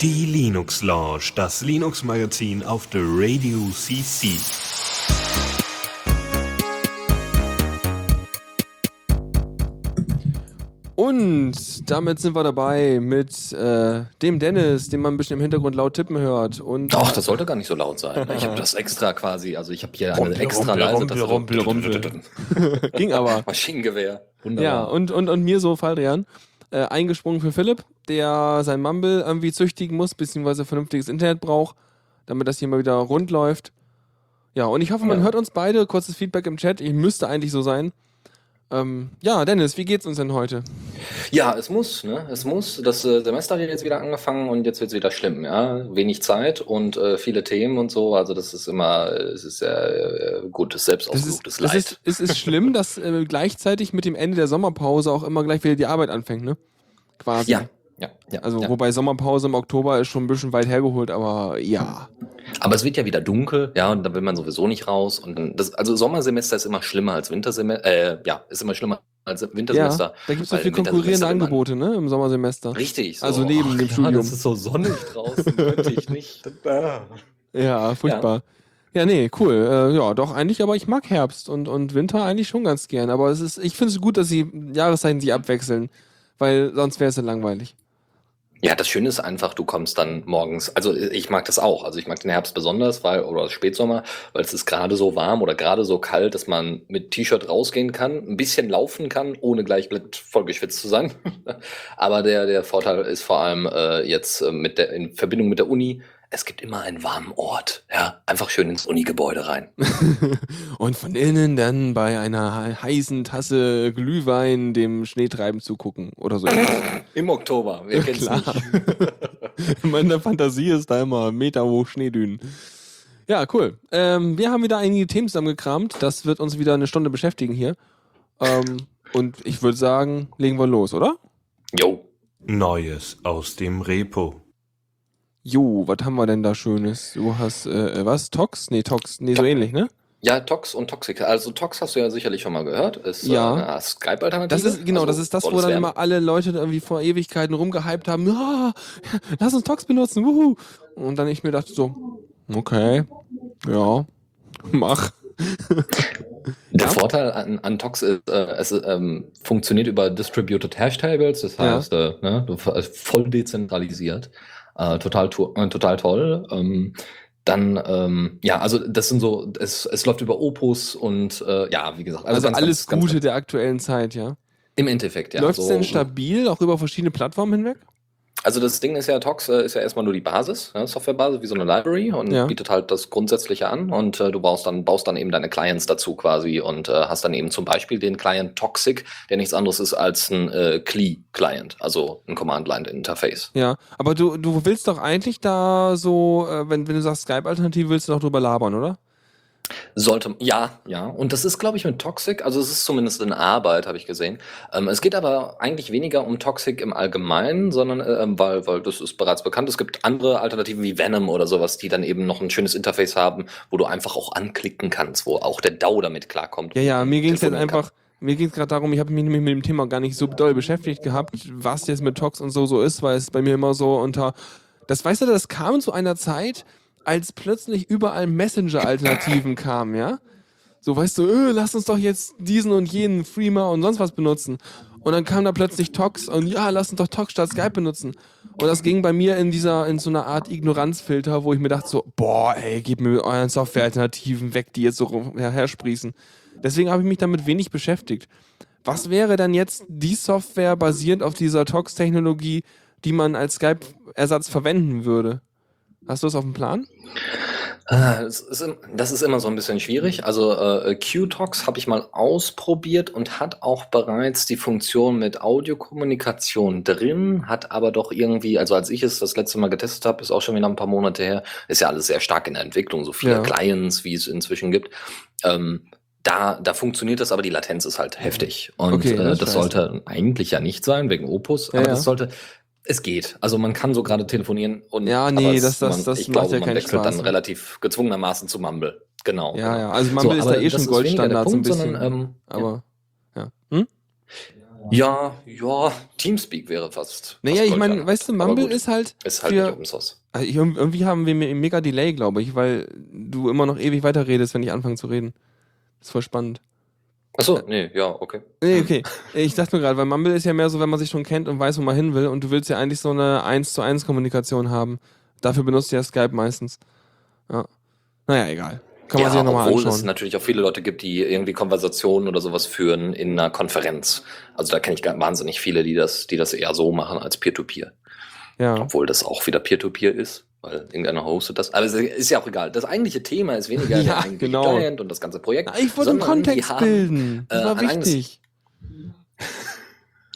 Die Linux Lounge, das Linux Magazin auf der Radio CC. Und damit sind wir dabei mit äh, dem Dennis, den man ein bisschen im Hintergrund laut tippen hört. Und Doch, das sollte gar nicht so laut sein. Ich habe das extra quasi, also ich habe hier eine Rumpel, extra Rumpel, leise Rumpel, Rumpel, Rumpel. ging aber. Maschinengewehr. Ja, Wunderbar. und, und, und mir so, Faldrian, äh, eingesprungen für Philipp, der sein Mumble irgendwie züchtigen muss, beziehungsweise vernünftiges Internet braucht, damit das hier mal wieder rund läuft. Ja, und ich hoffe, man Ja. hört uns beide. Kurzes Feedback im Chat. Ich müsste eigentlich so sein. Ähm, ja, Dennis, wie geht's uns denn heute? Ja, es muss, ne? Es muss. Das äh, Semester hat jetzt wieder angefangen und jetzt wird es wieder schlimm, ja. Wenig Zeit und äh, viele Themen und so. Also das ist immer, es ist sehr äh, gutes selbstausgesuchtes es Leid. ist, es ist schlimm, dass äh, gleichzeitig mit dem Ende der Sommerpause auch immer gleich wieder die Arbeit anfängt, ne? Quasi. ja, ja, ja. Also, ja. wobei Sommerpause im Oktober ist schon ein bisschen weit hergeholt, aber ja. Aber es wird ja wieder dunkel, ja, und da will man sowieso nicht raus. Und dann, das, also Sommersemester ist immer schlimmer als Wintersemester, äh, ja, ist immer schlimmer als Ja, Wintersemester. da gibt es so weil viel im Wintersemester konkurrierende Angebote, ne? Im Sommersemester. Richtig. So. Also neben dem ja, Studium. Das ist so sonnig draußen, könnte ich nicht. Ja, furchtbar. Ja, nee, cool. Äh, ja, doch, eigentlich, aber ich mag Herbst und, und Winter eigentlich schon ganz gern. Aber es ist, ich finde es gut, dass die Jahreszeiten sich abwechseln, weil sonst wäre es ja langweilig. Ja, das Schöne ist einfach, du kommst dann morgens, also ich mag das auch, also ich mag den Herbst besonders, weil, oder Spätsommer, weil es ist gerade so warm oder gerade so kalt, dass man mit T-Shirt rausgehen kann, ein bisschen laufen kann, ohne gleich voll geschwitzt zu sein. Aber der, der Vorteil ist vor allem äh, jetzt äh, mit der, in Verbindung mit der Uni, es gibt immer einen warmen Ort, ja, einfach schön ins Uni-Gebäude rein. und von innen dann bei einer he- heißen Tasse Glühwein dem Schneetreiben zugucken oder so. Im Oktober, wer kennt's Klar. nicht? Meine Fantasie ist da immer Meter hoch Schneedünen. Ja, cool. Ähm, wir haben wieder einige Themen zusammengekramt. Das wird uns wieder eine Stunde beschäftigen hier. Ähm, und ich würde sagen, legen wir los, oder? Jo, Neues aus dem Repo. Jo, was haben wir denn da Schönes? Du hast, äh, was? Tox? Nee, Tox. Nee, so Tox. ähnlich, ne? Ja, Tox und Toxic. Also Tox hast du ja sicherlich schon mal gehört. Ist Ja. äh, eine Skype-Alternative. Das ist, genau, Also das ist das, wo dann immer alle Leute irgendwie vor Ewigkeiten rumgehypt haben. Ja, lass uns Tox benutzen, wuhu. Und dann ich mir dachte so, okay, ja, mach. Der Ja? Vorteil an, an Tox ist, äh, es ähm, funktioniert über Distributed Hash Tables, das Ja. heißt, äh, ne, äh, voll dezentralisiert. Äh, total, to äh, total toll. Ähm, dann, ähm, ja, also das sind so, es, es läuft über Opus und äh, ja, wie gesagt, Also, ganz, alles ganz, Gute Ganz, der aktuellen Zeit, ja. Im Endeffekt, ja. Läuft es so- denn stabil, auch über verschiedene Plattformen hinweg? Also das Ding ist ja, Tox äh, ist ja erstmal nur die Basis, ja, Softwarebasis, wie so eine Library und Ja. bietet halt das Grundsätzliche an und äh, du baust dann, baust dann eben deine Clients dazu quasi und äh, hast dann eben zum Beispiel den Client Toxic, der nichts anderes ist als ein äh, CLI-Client, also ein Command-Line-Interface. Ja, aber du, du willst doch eigentlich da so, äh, wenn, wenn du sagst Skype-Alternative, willst du doch drüber labern, oder? Sollte, ja, ja. Und das ist, glaube ich, mit Toxic, also es ist zumindest in Arbeit, habe ich gesehen. Ähm, es geht aber eigentlich weniger um Toxic im Allgemeinen, sondern ähm, weil, weil das ist bereits bekannt. Es gibt andere Alternativen wie Venom oder sowas, die dann eben noch ein schönes Interface haben, wo du einfach auch anklicken kannst, wo auch der DAO damit klarkommt. Ja, ja, mir ging es jetzt telefonieren kann. einfach, mir ging es gerade darum, ich habe mich nämlich mit dem Thema gar nicht so doll beschäftigt gehabt, was jetzt mit Tox und so so ist, weil es bei mir immer so unter. Das weißt du, das kam zu einer Zeit, als plötzlich überall Messenger-Alternativen kamen, ja? So, weißt du, öh, lass uns doch jetzt diesen und jenen Freema und sonst was benutzen. Und dann kam da plötzlich Tox und ja, lass uns doch Tox statt Skype benutzen. Und das ging bei mir in dieser, in so einer Art Ignoranzfilter, wo ich mir dachte so, boah, ey, gebt mir euren Software-Alternativen weg, die jetzt so hersprießen. Deswegen habe ich mich damit wenig beschäftigt. Was wäre dann jetzt die Software basierend auf dieser Tox-Technologie, die man als Skype-Ersatz verwenden würde? Hast du das auf dem Plan? Ah, Das ist, im- das ist immer so ein bisschen schwierig. Also äh, QTox habe ich mal ausprobiert und hat auch bereits die Funktion mit Audiokommunikation drin, hat aber doch irgendwie, also als ich es das letzte Mal getestet habe, ist auch schon wieder ein paar Monate her, ist ja alles sehr stark in der Entwicklung, so viele Ja. Clients, wie es inzwischen gibt. Ähm, da, da funktioniert das, aber die Latenz ist halt heftig. Und Okay, das äh, ist das sollte eigentlich ja nicht sein, wegen Opus, Ja, aber ja. das sollte, es geht. Also man kann so gerade telefonieren und Ja, nee, es- das- das- man, das ich macht glaube, ja man keinen wechselt Spaß. dann relativ gezwungenermaßen zu Mumble. Genau. Ja, genau. ja. Also Mumble ist da eh schon Goldstandard so ein bisschen. sondern, ähm, aber, ja. Hm? Ja, ja, Teamspeak wäre fast. Naja, fast ich meine, weißt du, Mumble gut, ist halt ist halt nicht für, Open Source. also irgendwie haben wir mega Delay, glaube ich, weil du immer noch ewig weiterredest, wenn ich anfange zu reden. Das ist voll spannend. Achso, nee, ja, okay. Nee, okay. Ich dachte mir gerade, weil Mumble ist ja mehr so, wenn man sich schon kennt und weiß, wo man hin will und du willst ja eigentlich so eine 1 zu 1 Kommunikation haben. Dafür benutzt du ja Skype meistens. Ja. Naja, egal. Kann man ja, sich ja nochmal obwohl es anschauen. natürlich auch viele Leute gibt, die irgendwie Konversationen oder sowas führen in einer Konferenz. Also da kenne ich wahnsinnig viele, die das, die das eher so machen als Peer-to-Peer. Ja. Obwohl das auch wieder Peer-to-Peer ist, weil irgendeiner hostet das. Aber es ist ja auch egal. Das eigentliche Thema ist weniger Ja, der genau. Client und das ganze Projekt. Na, Ich wollte einen Kontext haben- bilden. Das äh, war wichtig.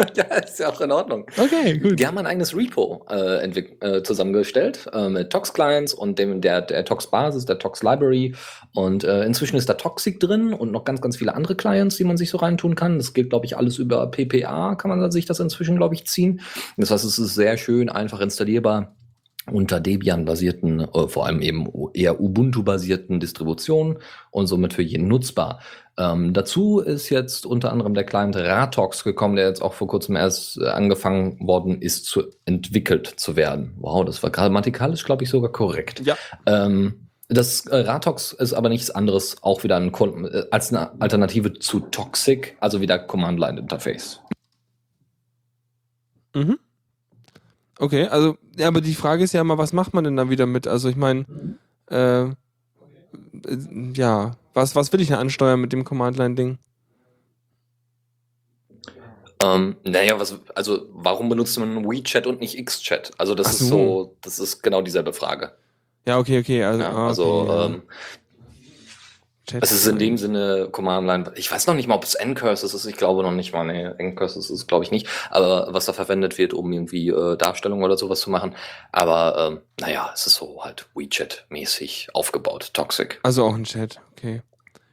ja, ist ja auch in Ordnung. Okay, gut. Die haben ein eigenes Repo äh, äh, zusammengestellt äh, mit Tox-Clients und dem, der, der Tox-Basis, der Tox-Library. Und äh, inzwischen ist da Toxic drin und noch ganz, ganz viele andere Clients, die man sich so reintun kann. Das geht, glaube ich, alles über PPA, kann man sich das inzwischen, glaube ich, ziehen. Das heißt, es ist sehr schön einfach installierbar unter Debian-basierten, äh, vor allem eben eher Ubuntu-basierten Distributionen und somit für jeden nutzbar. Ähm, dazu ist jetzt unter anderem der Client Ratox gekommen, der jetzt auch vor kurzem erst äh, angefangen worden ist, zu entwickelt zu werden. Wow, das war grammatikalisch, glaube ich, sogar korrekt. Ja. Ähm, das äh, Ratox ist aber nichts anderes, auch wieder ein äh, als eine Alternative zu Toxic, also wieder Command-Line-Interface. Mhm. Okay, also, ja, aber die Frage ist ja immer, was macht man denn da wieder mit? Also, ich meine, äh, äh, ja, was, was will ich denn ansteuern mit dem Command-Line-Ding? Ähm, naja, was, also warum benutzt man WeChat und nicht XChat? Also das Ach ist so. so, das ist genau dieselbe Frage. Ja, okay, okay. Also, Ja, ah, also ja. ähm, Chat- es ist in dem Sinne Command Line. Ich weiß noch nicht mal, ob es Ncurses ist. Ich glaube noch nicht mal. Nee, Ncurses ist es, glaube ich nicht. Aber was da verwendet wird, um irgendwie äh, Darstellung oder sowas zu machen. Aber ähm, naja, es ist so halt WeChat-mäßig aufgebaut. Toxic. Also auch ein Chat, okay.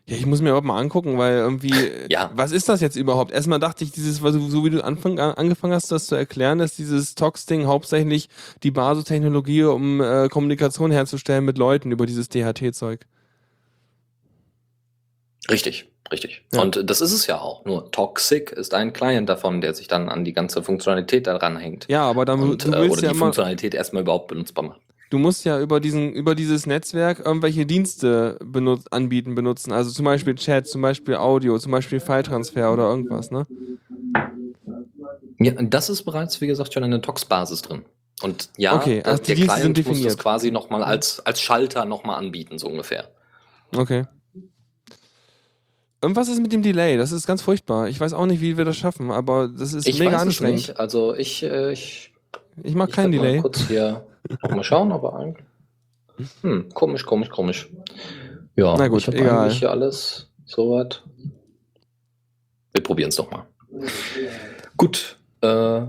Ja, ich muss mir überhaupt mal angucken, weil irgendwie, äh, Ja. was ist das jetzt überhaupt? Erstmal dachte ich, dieses, so wie du Anfang, an- angefangen hast, das zu erklären, dass dieses Tox-Ding hauptsächlich die Basistechnologie, um äh, Kommunikation herzustellen mit Leuten über dieses DHT-Zeug. Richtig, richtig. Ja. Und das ist es ja auch. Nur Toxic ist ein Client davon, der sich dann an die ganze Funktionalität daran hängt. Ja, aber dann Und, du äh, willst oder ja die Funktionalität erstmal überhaupt benutzbar machen. du musst ja über diesen, über dieses Netzwerk irgendwelche Dienste benut anbieten, benutzen. Also zum Beispiel Chat, zum Beispiel Audio, zum Beispiel File-Transfer oder irgendwas, ne? Ja, das ist bereits, wie gesagt, schon eine Tox-Basis drin. Und ja, Okay, also die der Client muss das quasi nochmal als, als Schalter nochmal anbieten, so ungefähr. Okay. Irgendwas ist mit dem Delay, das ist ganz furchtbar. Ich weiß auch nicht, wie wir das schaffen, aber das ist ich mega weiß es anstrengend. nicht. Also ich, äh, ich, Ich mag ich kein werd mal Delay. kurz hier mal schauen, aber eigentlich. Hm, komisch, komisch, komisch. Ja, Na gut, ich hab egal. eigentlich hier alles soweit. Wir probieren es doch mal. Gut, äh,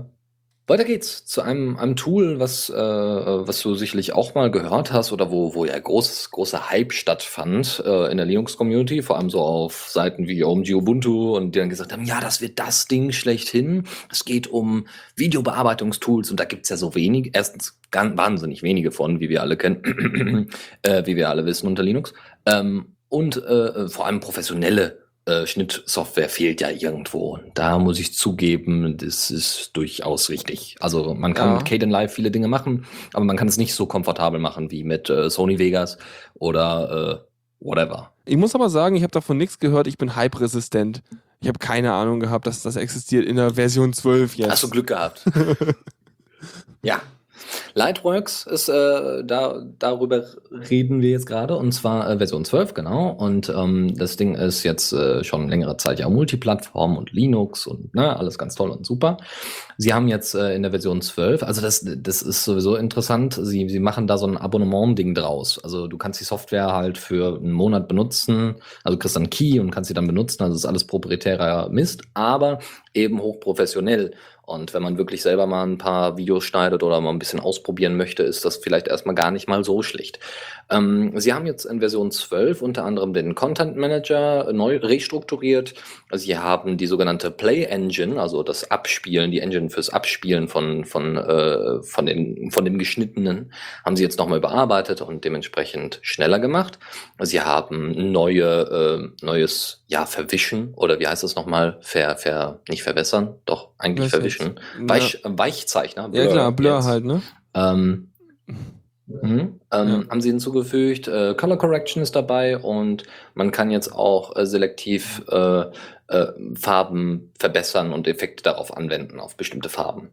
weiter geht's zu einem, einem Tool, was, äh, was du sicherlich auch mal gehört hast oder wo, wo ja groß, großer Hype stattfand äh, in der Linux-Community, vor allem so auf Seiten wie OMG Ubuntu und die dann gesagt haben, ja, das wird das Ding schlechthin. Es geht um Videobearbeitungstools und da gibt's ja so wenig, erstens ganz wahnsinnig wenige von, wie wir alle kennen, äh, wie wir alle wissen unter Linux. Ähm, und äh, vor allem professionelle äh, Schnittsoftware fehlt ja irgendwo. Da muss ich zugeben, das ist durchaus richtig. Also man kann Ja. mit Caden Live viele Dinge machen, aber man kann es nicht so komfortabel machen wie mit äh, Sony Vegas oder äh, whatever. Ich muss aber sagen, ich habe davon nichts gehört, ich bin hype-resistent. Ich habe keine Ahnung gehabt, dass das existiert in der Version 12 jetzt. Hast du Glück gehabt. ja. Lightworks ist, äh, da, darüber reden wir jetzt gerade, und zwar äh, Version 12, genau. Und ähm, das Ding ist jetzt äh, schon längere Zeit ja Multiplattform und Linux und ne, alles ganz toll und super. Sie haben jetzt äh, in der Version 12, also das, das ist sowieso interessant, sie, sie machen da so ein Abonnement-Ding draus. Also du kannst die Software halt für einen Monat benutzen, also kriegst dann Key und kannst sie dann benutzen, also ist alles proprietärer Mist, aber eben hochprofessionell. Und wenn man wirklich selber mal ein paar Videos schneidet oder mal ein bisschen ausprobieren möchte, ist das vielleicht erstmal gar nicht mal so schlecht. Ähm, sie haben jetzt in Version 12 unter anderem den Content Manager neu restrukturiert. Sie haben die sogenannte Play Engine, also das Abspielen, die Engine fürs Abspielen von, von, äh, von, den, von dem Geschnittenen, haben sie jetzt nochmal überarbeitet und dementsprechend schneller gemacht. Sie haben neue, äh, neues, ja, Verwischen oder wie heißt das nochmal? Ver, ver, nicht verwässern, doch eigentlich Was verwischen. Weich, Weichzeichner. Ja klar, Blur jetzt. halt, ne? Ähm, mhm, ähm, Ja. Haben sie hinzugefügt. Äh, Color Correction ist dabei und man kann jetzt auch äh, selektiv äh, äh, Farben verbessern und Effekte darauf anwenden, auf bestimmte Farben.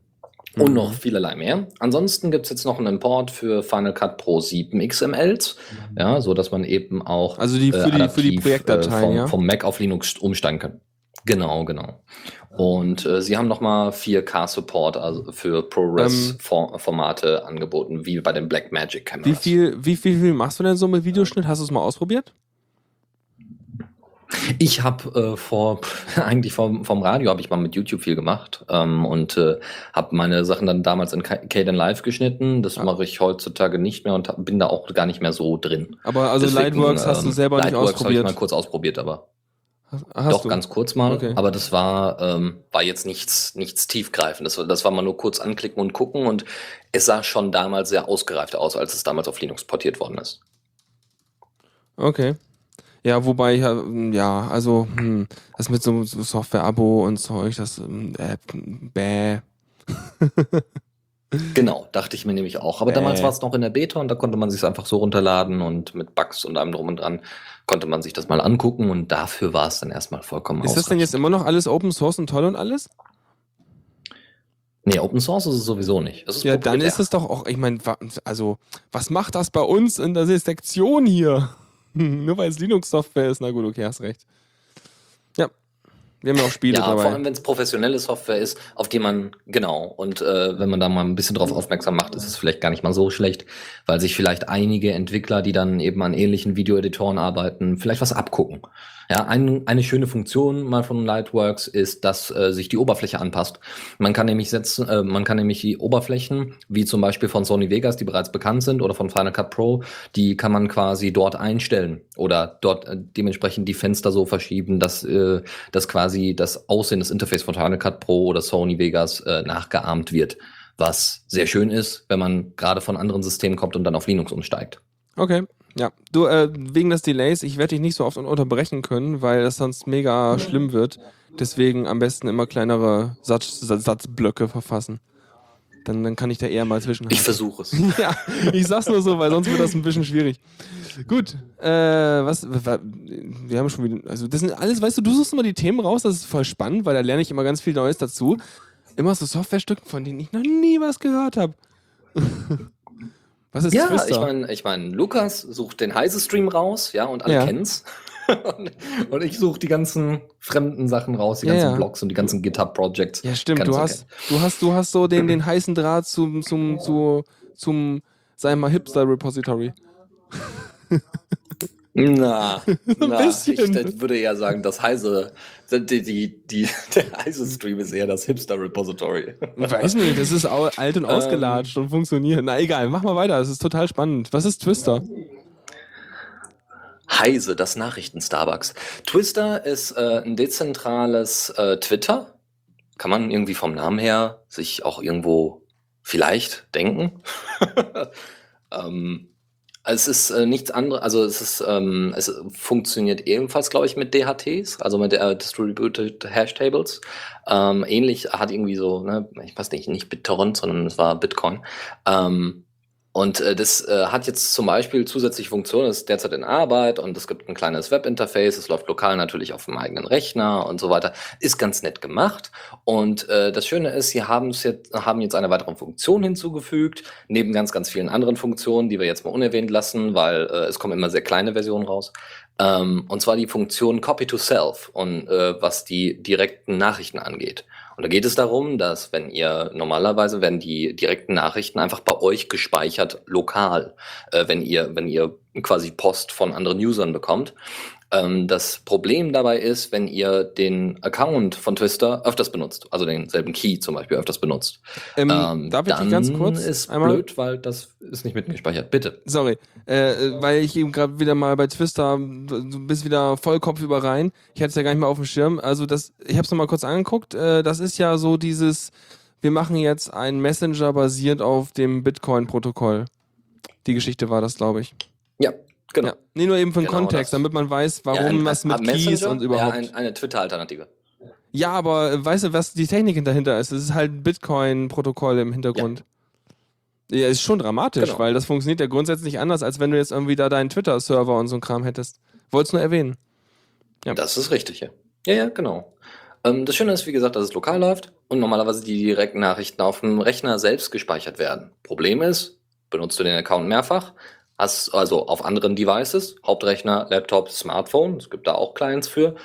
Und Mhm. noch vielerlei mehr. Ansonsten gibt es jetzt noch einen Import für Final Cut Pro 7 XMLs, ja, so dass man eben auch Also die für die, für die adaptiv, Projektdateien, vom, ja? vom Mac auf Linux umsteigen kann. Genau, genau. Und äh, sie haben nochmal 4K-Support also für Ähm. ProRes-Formate angeboten, wie bei den Blackmagic Cameras. Wie viel, wie viel, wie viel machst du denn so mit Videoschnitt? Hast du es mal ausprobiert? Ich habe äh, vor, eigentlich vom, vom Radio habe ich mal mit YouTube viel gemacht ähm, und äh, habe meine Sachen dann damals in Caden Live geschnitten. Das Ah. mache ich heutzutage nicht mehr und hab, bin da auch gar nicht mehr so drin. Aber also Deswegen, Lightworks hast du ähm, selber nicht Lightworks habe ich ausprobiert. mal kurz ausprobiert, aber Hast, hast Doch, du? ganz kurz mal, Okay. aber das war, ähm, war jetzt nichts, nichts tiefgreifendes. Das, war- das war mal nur kurz anklicken und gucken und es sah schon damals sehr ausgereift aus, als es damals auf Linux portiert worden ist. Okay. Ja, wobei, ja, ja also, hm, das mit so, so Software-Abo und Zeug, das, ähm, äh, bäh. Genau, dachte ich mir nämlich auch. Aber Äh. damals war es noch in der Beta und da konnte man sich einfach so runterladen und mit Bugs und allem drum und dran konnte man sich das mal angucken und dafür war es dann erstmal vollkommen Ist das denn jetzt immer noch alles Open Source und toll und alles? Nee, Open Source ist es sowieso nicht. Es Ja, dann ist es doch auch, ich meine, also, was macht das bei uns in der Sektion hier? Nur weil es Linux-Software ist. Na gut, okay, hast recht. Wir haben ja auch Spiele Ja, vor dabei. allem, wenn es professionelle Software ist, auf die man, genau, und äh, wenn man da mal ein bisschen drauf aufmerksam macht, ist es vielleicht gar nicht mal so schlecht, weil sich vielleicht einige Entwickler, die dann eben an ähnlichen Videoeditoren arbeiten, vielleicht was abgucken. Ja, ein, eine schöne Funktion mal von Lightworks ist, dass äh, sich die Oberfläche anpasst. Man kann nämlich setzen, äh, man kann nämlich die Oberflächen, wie zum Beispiel von Sony Vegas, die bereits bekannt sind, oder von Final Cut Pro, die kann man quasi dort einstellen oder dort äh, dementsprechend die Fenster so verschieben, dass, äh, dass quasi das Aussehen des Interface von Final Cut Pro oder Sony Vegas äh, nachgeahmt wird. Was sehr schön ist, wenn man gerade von anderen Systemen kommt und dann auf Linux umsteigt. Okay, ja. Du, äh, wegen des Delays, ich werde dich nicht so oft un- unterbrechen können, weil das sonst mega schlimm wird. Deswegen am besten immer kleinere Satz, Satz, Satzblöcke verfassen. Dann, dann kann ich da eher mal zwischenhaken. Ich versuche es. ja, ich sag's nur so, weil sonst wird das ein bisschen schwierig. Gut, äh, was, wa- wir haben schon wieder, also das sind alles, weißt du, du suchst immer die Themen raus, das ist voll spannend, weil da lerne ich immer ganz viel Neues dazu. Immer so Softwarestücken, von denen ich noch nie was gehört habe. was ist Ja, Twister? ich meine, ich mein, Lukas sucht den Heise-Stream raus, ja, und alle Ja. kennen's. und, und ich suche die ganzen fremden Sachen raus, die Ja, ganzen ja. Blogs und die ganzen GitHub-Projects. Ja, stimmt. Du hast, du hast, du hast so den, den heißen Draht zum, zum, zu, zum, sei mal Hipster-Repository. Na, na ich würde eher sagen, das Heise, die, die, die, der Heise-Stream ist eher das Hipster-Repository. Weiß nicht, das ist alt und Ähm. ausgelatscht und funktioniert. Na egal, mach mal weiter, das ist total spannend. Was ist Twister? Heise, das Nachrichten-Starbucks. Twister ist äh, ein dezentrales äh, Twitter. Kann man irgendwie vom Namen her sich auch irgendwo vielleicht denken. ähm, es ist äh, nichts anderes, also es ist, ähm, es funktioniert ebenfalls, glaube ich, mit DHTs, also mit äh, Distributed Hash Tables. Ähm, ähnlich hat irgendwie so, ne, ich weiß nicht, nicht BitTorrent, sondern es war Bitcoin. Ähm, und äh, das äh, hat jetzt zum Beispiel zusätzliche Funktionen, ist derzeit in Arbeit und es gibt ein kleines Webinterface, es läuft lokal natürlich auf dem eigenen Rechner und so weiter. Ist ganz nett gemacht. Und äh, das Schöne ist, sie haben es jetzt, haben jetzt eine weitere Funktion hinzugefügt, neben ganz, ganz vielen anderen Funktionen, die wir jetzt mal unerwähnt lassen, weil äh, es kommen immer sehr kleine Versionen raus. Ähm, und zwar die Funktion Copy to Self und äh, was die direkten Nachrichten angeht. Und da geht es darum, dass wenn ihr normalerweise werden die direkten Nachrichten einfach bei euch gespeichert lokal, äh, wenn ihr wenn ihr quasi Post von anderen Usern bekommt. Ähm, das Problem dabei ist, wenn ihr den Account von Twister öfters benutzt, also denselben Key zum Beispiel öfters benutzt. Ähm, Ähm, darf ich dich dann ganz kurz ist einmal blöd, weil das ist nicht mitgespeichert. Bitte. Sorry, äh, weil ich eben gerade wieder mal bei Twister, du bist wieder voll kopfüber rein. Ich hatte es ja gar nicht mehr auf dem Schirm. Also das, ich habe es nochmal kurz angeguckt. Äh, das ist ja so dieses, wir machen jetzt einen Messenger basiert auf dem Bitcoin-Protokoll. Die Geschichte war das, glaube ich. Ja, genau. Ja. Nee, nur eben für den Genau Kontext, das. damit man weiß, warum Ja, ein- was mit Keys und überhaupt. Ja, ein, eine Twitter-Alternative. Ja, aber weißt du, was die Technik dahinter ist? Es ist halt ein Bitcoin-Protokoll im Hintergrund. Ja. ist schon dramatisch, Genau. weil das funktioniert ja grundsätzlich anders, als wenn du jetzt irgendwie da deinen Twitter-Server und so ein Kram hättest. Wollt's nur erwähnen. Ja. Das ist richtig, ja. Ja, ja, genau. Ähm, das Schöne ist, wie gesagt, dass es lokal läuft und normalerweise die direkten Nachrichten auf dem Rechner selbst gespeichert werden. Problem ist, benutzt du den Account mehrfach, also auf anderen Devices, Hauptrechner, Laptop, Smartphone, es gibt da auch Clients für,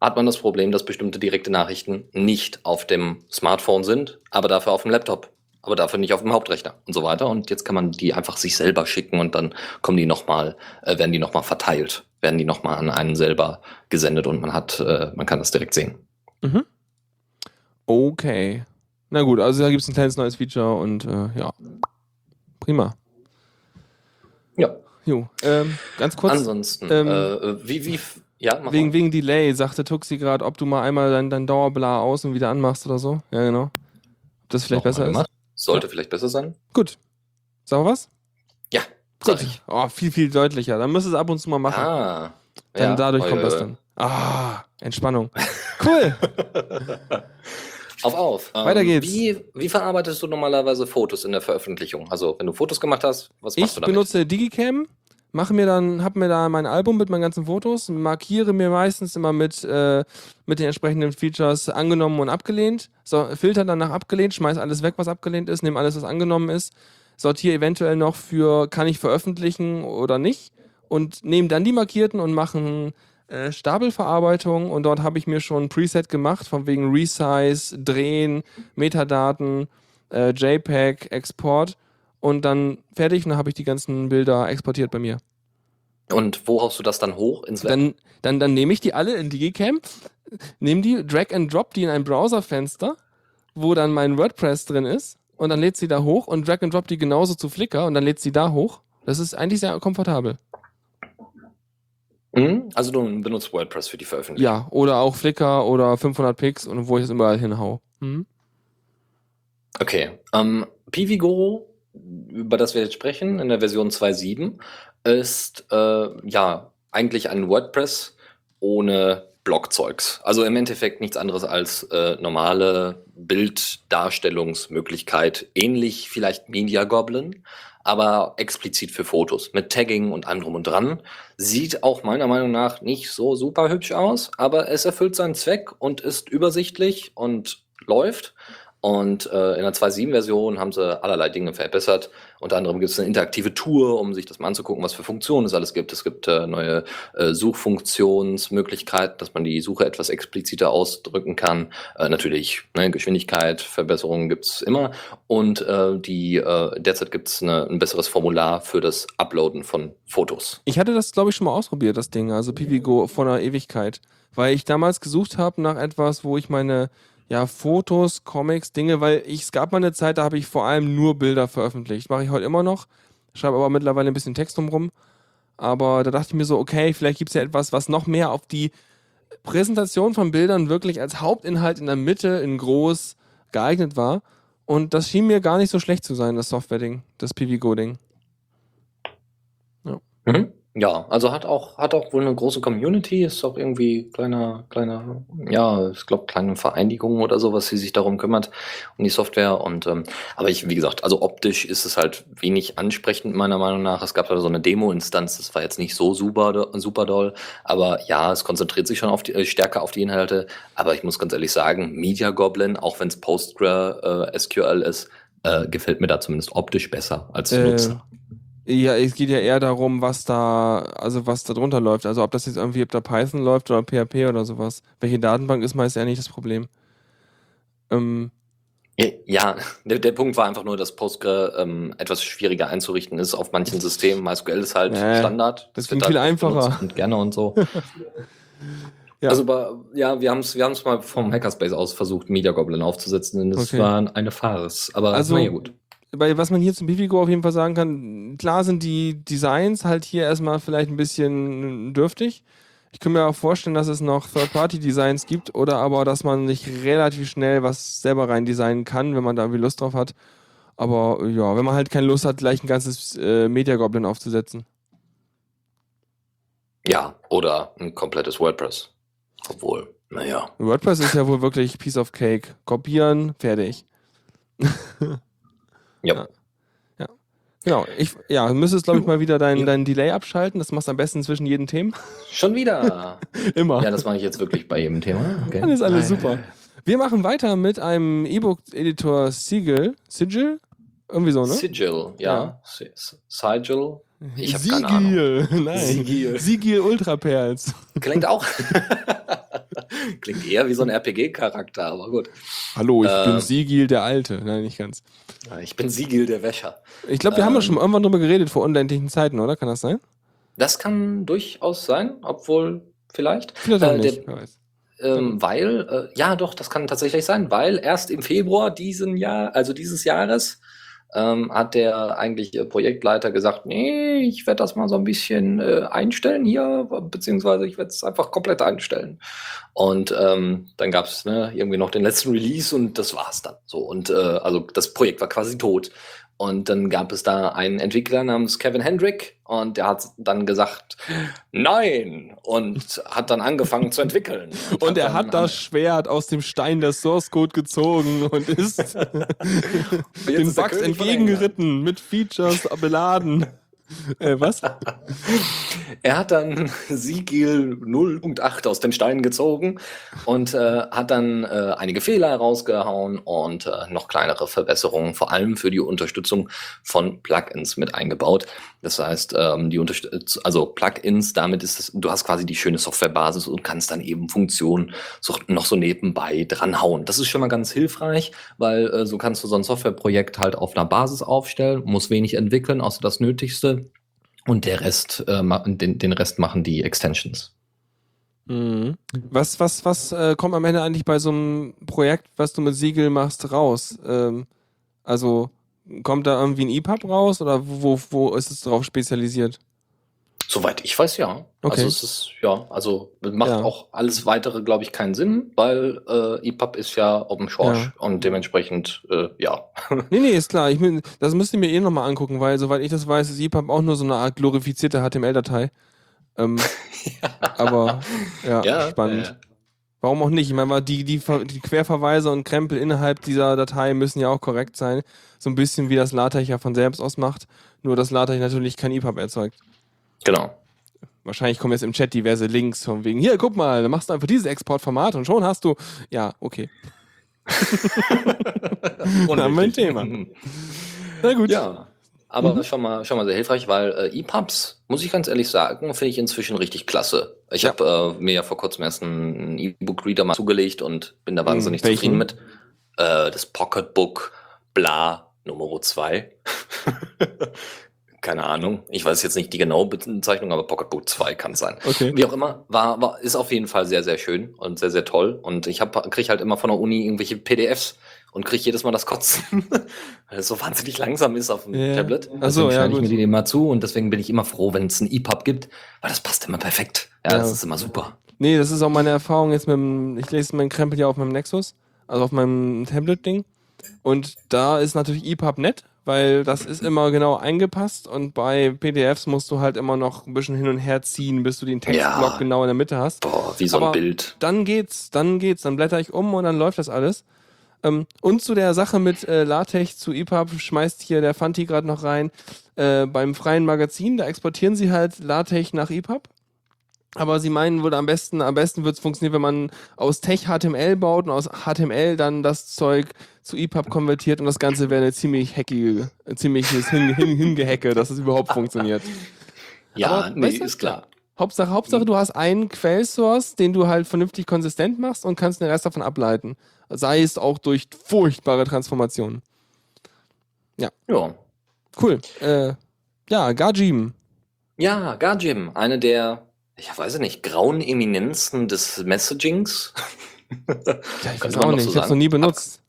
hat man das Problem, dass bestimmte direkte Nachrichten nicht auf dem Smartphone sind, aber dafür auf dem Laptop, aber dafür nicht auf dem Hauptrechner und so weiter. Und jetzt kann man die einfach sich selber schicken und dann kommen die nochmal, äh, werden die nochmal verteilt, werden die nochmal an einen selber gesendet und man hat, äh, man kann das direkt sehen. Mhm. Okay. Na gut, also da gibt es ein kleines neues Feature und äh, ja. Prima. Ja. Jo, ähm, ganz kurz, Ansonsten, ähm, äh, wie, wie, ja, mach wegen, mal. wegen Delay, sagte Tuxi gerade, ob du mal einmal dein, dein Dauerblar aus und wieder anmachst oder so. Ja, genau. Ob das vielleicht Noch mal besser ist. Sollte vielleicht besser sein. Gut. Sag mal was? Ja, Gut. ich. Oh, viel, viel deutlicher. Dann müsst ihr es ab und zu mal machen. Ah. dann ja, dadurch kommt das dann. Ah, Entspannung. Cool. Auf, auf. Ähm, Weiter geht's. Wie, wie verarbeitest du normalerweise Fotos in der Veröffentlichung? Also, wenn du Fotos gemacht hast, was machst Ich du damit? benutze Digicam, mache mir dann, hab mir da mein Album mit meinen ganzen Fotos, markiere mir meistens immer mit, äh, mit den entsprechenden Features angenommen und abgelehnt, so, filter dann nach abgelehnt, schmeiß alles weg, was abgelehnt ist, nehme alles, was angenommen ist, sortiere eventuell noch für, kann ich veröffentlichen oder nicht und nehme dann die markierten und machen äh, Stapelverarbeitung und dort habe ich mir schon ein Preset gemacht, von wegen Resize, Drehen, Metadaten, äh, JPEG, Export und dann fertig und dann habe ich die ganzen Bilder exportiert bei mir. Und wo haust du das dann hoch ins Web? Dann, dann, dann nehme ich die alle in Digicam, nehme die, drag and drop die in ein Browserfenster, wo dann mein WordPress drin ist und dann lädt sie da hoch und drag and drop die genauso zu Flickr und dann lädt sie da hoch. Das ist eigentlich sehr komfortabel. Mhm. Also, du benutzt WordPress für die Veröffentlichung. Ja, oder auch Flickr oder 500 Pix und wo ich es überall hinhau. Mhm. Okay. Ähm, Pivigo, über das wir jetzt sprechen, in der Version 2.7, ist äh, ja eigentlich ein WordPress ohne Blockzeugs. Also im Endeffekt nichts anderes als äh, normale Bilddarstellungsmöglichkeit, ähnlich vielleicht Media Goblin, aber explizit für Fotos mit Tagging und allem drum und dran. Sieht auch meiner Meinung nach nicht so super hübsch aus, aber es erfüllt seinen Zweck und ist übersichtlich und läuft. Und äh, in der 2.7-Version haben sie allerlei Dinge verbessert. Unter anderem gibt es eine interaktive Tour, um sich das mal anzugucken, was für Funktionen es alles gibt. Es gibt äh, neue äh, Suchfunktionsmöglichkeiten, dass man die Suche etwas expliziter ausdrücken kann. Äh, natürlich, ne, Geschwindigkeit, Verbesserungen gibt es immer. Und äh, die äh, derzeit gibt es ein besseres Formular für das Uploaden von Fotos. Ich hatte das, glaube ich, schon mal ausprobiert, das Ding, also Pipigo vor einer Ewigkeit. Weil ich damals gesucht habe nach etwas, wo ich meine ja, Fotos, Comics, Dinge, weil ich, es gab mal eine Zeit, da habe ich vor allem nur Bilder veröffentlicht. Mache ich heute immer noch. Schreibe aber mittlerweile ein bisschen Text drumrum. Aber da dachte ich mir so, okay, vielleicht gibt es ja etwas, was noch mehr auf die Präsentation von Bildern wirklich als Hauptinhalt in der Mitte in groß geeignet war. Und das schien mir gar nicht so schlecht zu sein, das Software-Ding, das Pivigo-Ding. Mhm. Ja, also hat auch, hat auch wohl eine große Community, ist auch irgendwie kleiner, kleiner, ja, ich glaube, kleine Vereinigung oder sowas, die sich darum kümmert, um die Software. Und ähm, aber ich, wie gesagt, also optisch ist es halt wenig ansprechend, meiner Meinung nach. Es gab da so eine Demo-Instanz, das war jetzt nicht so super, do- super doll, aber ja, es konzentriert sich schon auf die, äh, stärker auf die Inhalte. Aber ich muss ganz ehrlich sagen, Media Goblin, auch wenn es PostgreSQL ist, äh, gefällt mir da zumindest optisch besser als Äh, nutzen. Ja, es geht ja eher darum, was da, also was da drunter läuft. Also ob das jetzt irgendwie, ob da Python läuft oder PHP oder sowas. Welche Datenbank ist meist eher nicht das Problem. Ähm, Ja, der, der Punkt war einfach nur, dass Postgre ähm, etwas schwieriger einzurichten ist auf manchen Systemen. MySQL ist halt Nee, Standard. das wird klingt viel halt einfacher. Und gerne und so. Ja. Also, ja, wir haben es wir haben's mal vom Hackerspace aus versucht, Media Goblin aufzusetzen. Und das Okay. war eine Farce. Aber Also- naja, gut. Bei, was man hier zum Bifigo auf jeden Fall sagen kann, klar sind die Designs halt hier erstmal vielleicht ein bisschen dürftig. Ich kann mir auch vorstellen, dass es noch Third-Party-Designs gibt oder aber, dass man sich relativ schnell was selber rein designen kann, wenn man da irgendwie Lust drauf hat. Aber ja, wenn man halt keine Lust hat, gleich ein ganzes äh, Media Goblin aufzusetzen. Ja, oder ein komplettes WordPress. Obwohl, naja. WordPress ist ja wohl wirklich Piece of Cake. Kopieren, fertig. Ja. Ja. Genau. Ich, ja, du müsstest, glaube ich, mal wieder dein, dein Delay abschalten. Das machst du am besten zwischen jeden Themen. Schon wieder. Immer. ja, das mache ich jetzt wirklich bei jedem Thema. Okay. Dann ist alles Nein. super. Wir machen weiter mit einem E-Book-Editor Sigil. Sigil? Irgendwie so, ne? Sigil, ja. Ja. Si- Si- Sigil. Ich habe keine Ahnung. Sigil. Nein. Sigil. Sigil Ultraperls. Klingt auch. Klingt eher wie so ein RPG-Charakter, aber gut. Hallo, ich bin Ähm. Sigil der Alte. Nein, nicht ganz. Ich bin Sigil der Wäscher. Ich glaube, wir haben ja Ähm. schon irgendwann drüber geredet vor unendlichen Zeiten, oder? Kann das sein? Das kann durchaus sein, obwohl vielleicht. Vielleicht auch Äh, nicht. der-. Ähm, weil, äh, ja doch, das kann tatsächlich sein, weil erst im Februar diesen Jahr, also dieses Jahres, ähm, hat der eigentliche Projektleiter gesagt, nee, ich werde das mal so ein bisschen äh, einstellen hier, beziehungsweise ich werde es einfach komplett einstellen. Und ähm, dann gab es ne, irgendwie noch den letzten Release und das war's dann. So und äh, also das Projekt war quasi tot. Und dann gab es da einen Entwickler namens Kevin Hendrick und der hat dann gesagt, nein, und hat dann angefangen zu entwickeln. Und er dann hat das Schwert aus dem Stein der Source Code gezogen und ist den Bugs entgegengeritten, mit Features beladen. Äh, was? Er hat dann Sigil 0.8 aus dem Stein gezogen und äh, hat dann äh, einige Fehler herausgehauen und äh, noch kleinere Verbesserungen, vor allem für die Unterstützung von Plugins mit eingebaut. Das heißt, ähm, die Unterstützung, also Plugins, damit ist es, du hast quasi die schöne Softwarebasis und kannst dann eben Funktionen so, noch so nebenbei dranhauen. Das ist schon mal ganz hilfreich, weil äh, so kannst du so ein Softwareprojekt halt auf einer Basis aufstellen, muss wenig entwickeln, außer das Nötigste. Und der Rest, äh, den, den Rest machen die Extensions. Mhm. Was, was, was äh, kommt am Ende eigentlich bei so einem Projekt, was du mit Siegel machst, raus? Ähm, also kommt da irgendwie ein EPUB raus oder wo, wo ist es darauf spezialisiert? Soweit ich weiß, ja. Okay. Also es ist, ja, also macht Ja. auch alles weitere, glaube ich, keinen Sinn, weil äh, EPUB ist ja Open Source Ja. und dementsprechend, äh, ja. Nee, nee, ist klar. Ich bin, das müsst ihr mir eh nochmal angucken, weil soweit ich das weiß, ist EPUB auch nur so eine Art glorifizierte HTML-Datei. Ähm, aber ja, spannend. Warum auch nicht? Ich meine, die, die, die Querverweise und Krempel innerhalb dieser Datei müssen ja auch korrekt sein. So ein bisschen wie das LaTeX ja von selbst aus macht. Nur, dass LaTeX natürlich kein EPUB erzeugt. genau. Wahrscheinlich kommen jetzt im Chat diverse Links von wegen, hier, guck mal, dann machst du einfach dieses Exportformat und schon hast du. Ja, okay. haben wir ein Thema. Na gut. Ja. Aber Mhm. schon, mal, schon mal sehr hilfreich, weil äh, EPUBs, muss ich ganz ehrlich sagen, finde ich inzwischen richtig klasse. Ich Ja. habe äh, mir ja vor kurzem erst einen E-Book-Reader mal zugelegt und bin da wahnsinnig Hm, welchen? zufrieden mit. Äh, das Pocketbook Bla Nummer 2. Keine Ahnung. Ich weiß jetzt nicht die genaue Bezeichnung, aber Pocketbook 2 kann es sein. Okay. Wie auch immer, war, war, ist auf jeden Fall sehr, sehr schön und sehr, sehr toll. Und ich hab, krieg halt immer von der Uni irgendwelche PDFs und krieg jedes Mal das Kotzen, weil es so wahnsinnig langsam ist auf dem Ja. Tablet. Ach so, Deswegen ja, schneide ich mir die immer zu und deswegen bin ich immer froh, wenn es ein EPUB gibt, weil das passt immer perfekt. Ja, Ja. das ist immer super. Nee, das ist auch meine Erfahrung jetzt mit dem, ich lese meinen Krempel ja auf meinem Nexus, also auf meinem Tablet-Ding. Und da ist natürlich EPUB nett, weil das ist immer genau eingepasst und bei PDFs musst du halt immer noch ein bisschen hin und her ziehen, bis du den Textblock Ja. genau in der Mitte hast. Boah, wie so Aber ein Bild. Dann geht's, dann geht's, dann blätter ich um und dann läuft das alles. Ähm, und zu der Sache mit äh, LaTeX zu EPUB schmeißt hier der Fanti gerade noch rein. Äh, beim freien Magazin, da exportieren sie halt LaTeX nach EPUB. Aber sie meinen wohl am besten, am besten wird es funktionieren, wenn man aus Tech HTML baut und aus HTML dann das Zeug zu EPUB konvertiert und das Ganze wäre eine ziemlich hackige, ein ziemliches hin, hin, Hingehacke, dass es überhaupt funktioniert. Ja, aber, nee, weißt du, ist klar. Hauptsache, Hauptsache, du hast einen Quellsource, den du halt vernünftig konsistent machst und kannst den Rest davon ableiten. Sei es auch durch furchtbare Transformationen. Ja. Cool. Äh, ja, Gajim. Ja, Gajim, eine der, ich weiß nicht, grauen Eminenzen des Messagings. Ja, ich weiß auch nicht. so ich habe es noch nie benutzt.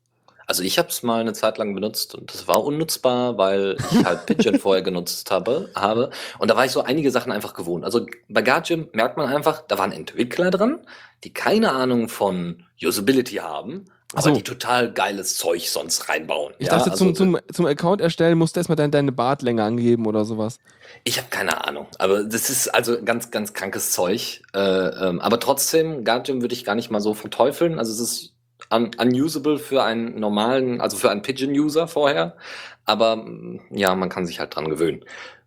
Also ich habe es mal eine Zeit lang benutzt und das war unnutzbar, weil ich halt Pigeon vorher genutzt habe, habe. Und da war ich so einige Sachen einfach gewohnt. Also bei Gajim merkt man einfach, da waren Entwickler dran, die keine Ahnung von Usability haben, aber so. die total geiles Zeug sonst reinbauen. Ich ja? dachte, also, zum, zum, zum Account erstellen musst du erstmal deine, deine Bartlänge angeben oder sowas. Ich habe keine Ahnung, aber das ist also ganz, ganz krankes Zeug. Äh, ähm, aber trotzdem, Guardian würde ich gar nicht mal so verteufeln. Also es ist un unusable für einen normalen, also für einen Pigeon-User vorher. Aber mm, ja, man kann sich halt dran gewöhnen.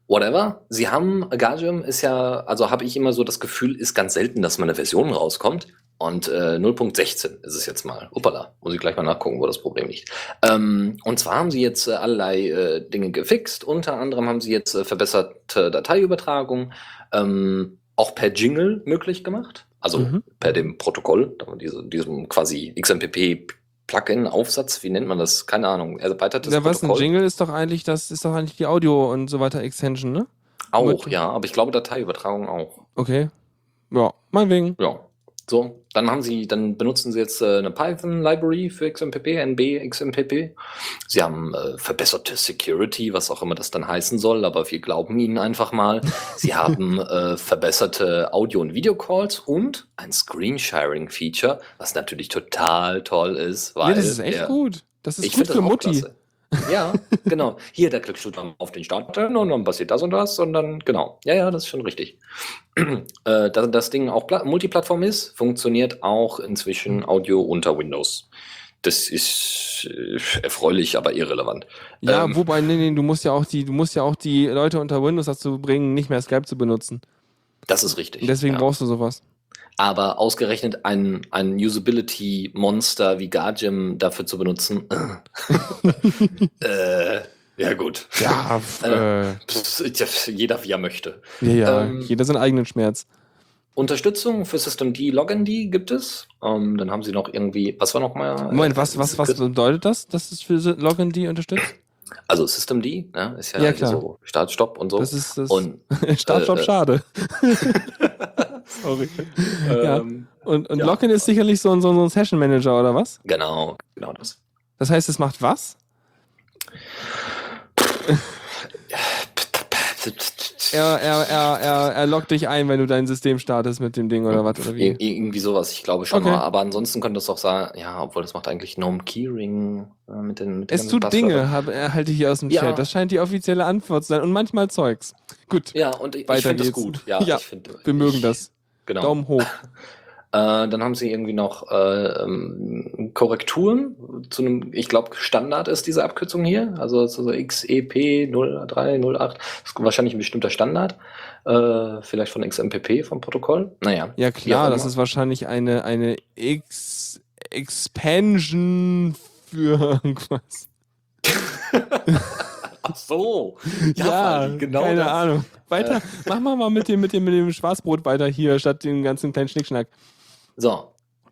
Whatever. Sie haben, Guardian ist ja, also habe ich immer so das Gefühl, ist ganz selten, dass mal eine Version rauskommt. Und äh, 0.16 ist es jetzt mal. Uppala, muss ich gleich mal nachgucken, wo das Problem liegt. Ähm, und zwar haben sie jetzt äh, allerlei äh, Dinge gefixt. Unter anderem haben sie jetzt äh, verbesserte Dateiübertragung, ähm, auch per Jingle möglich gemacht. Also Mhm. per dem Protokoll, diese, diesem quasi XMPP-Plugin-Aufsatz, wie nennt man das? Keine Ahnung. Erweitertes Ja, was ein. Jingle ist doch eigentlich, das ist doch eigentlich die Audio und so weiter Extension, ne? Auch, mit- ja, aber ich glaube Dateiübertragung auch. Okay. Ja, meinetwegen. Ja. So, dann haben sie, dann benutzen sie jetzt äh, eine Python-Library für XMPP, NB XMPP. Sie haben äh, verbesserte Security, was auch immer das dann heißen soll, aber wir glauben ihnen einfach mal. Sie haben äh, verbesserte Audio- und Videocalls und ein Screen-Sharing-Feature, was natürlich total toll ist, weil Nee, das ist echt der- gut. Das ist ich gut finde für Mutti. klasse. Ja, genau. Hier, da klickst du dann auf den Start-Button und dann passiert das und das und dann, genau. Ja, ja, das ist schon richtig. äh, dass das Ding auch Pla- Multiplattform ist, funktioniert auch inzwischen Audio unter Windows. Das ist äh, erfreulich, aber irrelevant. Ja, Ähm. wobei, nee, nee, du musst ja auch die, du musst ja auch die Leute unter Windows dazu bringen, nicht mehr Skype zu benutzen. Das ist richtig. Und deswegen ja. brauchst du sowas. Aber ausgerechnet ein, ein Usability-Monster wie Gargim dafür zu benutzen, äh, ja gut. Ja, äh, Pff, Jeder wie er möchte. ja, ja Ähm, jeder seinen eigenen Schmerz. Unterstützung für Systemd, Lognd gibt es. Ähm, dann haben sie noch irgendwie, was war noch mal? Moment, was, was, was bedeutet das, dass es für Login unterstützt? Also Systemd, ne, ist ja, Ja, so Start, Stopp und so. Das ist das. und Start, Stopp, äh, äh, schade. Sorry. Ja. ähm, Und, und ja. Login ist sicherlich so ein, so ein Session Manager oder was? genau, genau das. Das heißt, es macht was? Er, er, er, er, er loggt dich ein, wenn du dein System startest mit dem Ding oder was? Oder Ir wie? irgendwie sowas, ich glaube schon Okay. mal. Aber ansonsten könnte es auch sagen, ja, obwohl das macht eigentlich Gnome Keyring äh, mit den mit Es tut Passwörtern. Dinge, hab, erhalte ich hier aus dem Ja. Chat. Das scheint die offizielle Antwort zu sein. Und manchmal Zeugs. Gut, Ja, und ich, ich finde das gut. Ja, Ja, ich finde, wir mögen das. Genau. Daumen hoch. Äh, dann haben sie irgendwie noch äh, ähm, Korrekturen zu einem, ich glaube, Standard ist diese Abkürzung hier, also ist so XEP 0308, das ist wahrscheinlich ein bestimmter Standard, äh, vielleicht von XMPP vom Protokoll. Naja. Ja klar, das ist wahrscheinlich eine, eine X Expansion für irgendwas. Ach so. Ja, genau keine das. Ahnung. Weiter, mach mal mal mit dem, mit dem, mit dem Schwarzbrot weiter hier, statt dem ganzen kleinen Schnickschnack. So.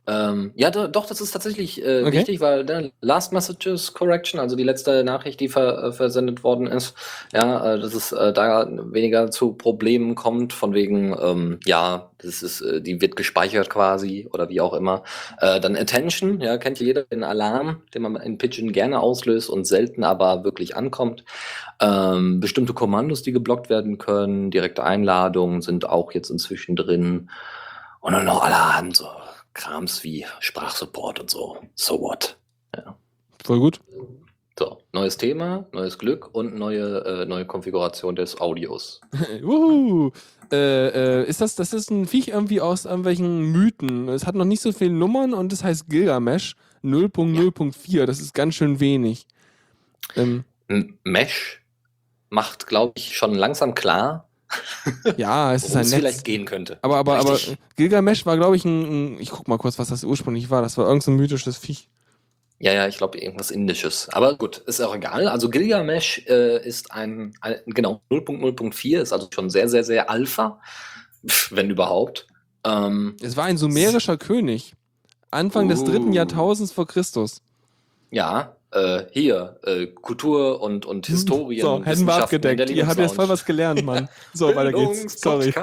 Ähm, ja, do, doch, das ist tatsächlich äh, Okay. wichtig, weil ne, Last Messages Correction, also die letzte Nachricht, die ver, äh, versendet worden ist, ja, äh, dass es äh, da weniger zu Problemen kommt, von wegen, ähm, ja, das ist, äh, die wird gespeichert quasi oder wie auch immer. Äh, dann Attention, ja, kennt jeder den Alarm, den man in Pigeon gerne auslöst und selten aber wirklich ankommt. Ähm, bestimmte Kommandos, die geblockt werden können, direkte Einladungen sind auch jetzt inzwischen drin. Und dann noch allerhand so Krams wie Sprachsupport und so. So what? Voll gut. So, neues Thema, neues Glück und neue, äh, neue Konfiguration des Audios. Uhu. Äh, äh, ist das, das ist ein Viech irgendwie aus irgendwelchen Mythen. Es hat noch nicht so viele Nummern und es heißt Gilgamesh 0.0.4. Das ist ganz schön wenig. Ähm, Mesh macht, glaube ich, schon langsam klar, ja, es ist ein es Netz. vielleicht gehen könnte. Aber, aber, aber Richtig. Gilgamesh war, glaube ich, ein, ein. Ich guck mal kurz, was das ursprünglich war. Das war irgendein so mythisches Viech. Ja, ja, ich glaube irgendwas Indisches. Aber gut, ist auch egal. Also Gilgamesh äh, ist ein, ein genau 0.0.4 ist also schon sehr, sehr, sehr Alpha, wenn überhaupt. Ähm, Es war ein sumerischer König. Anfang des dritten Uh. Jahrtausends vor Christus. Ja, äh, hier, äh, Kultur und, und Historien. so, hätten wir abgedeckt. Ihr habt jetzt voll was gelernt, Mann. So, weiter geht's. Sorry.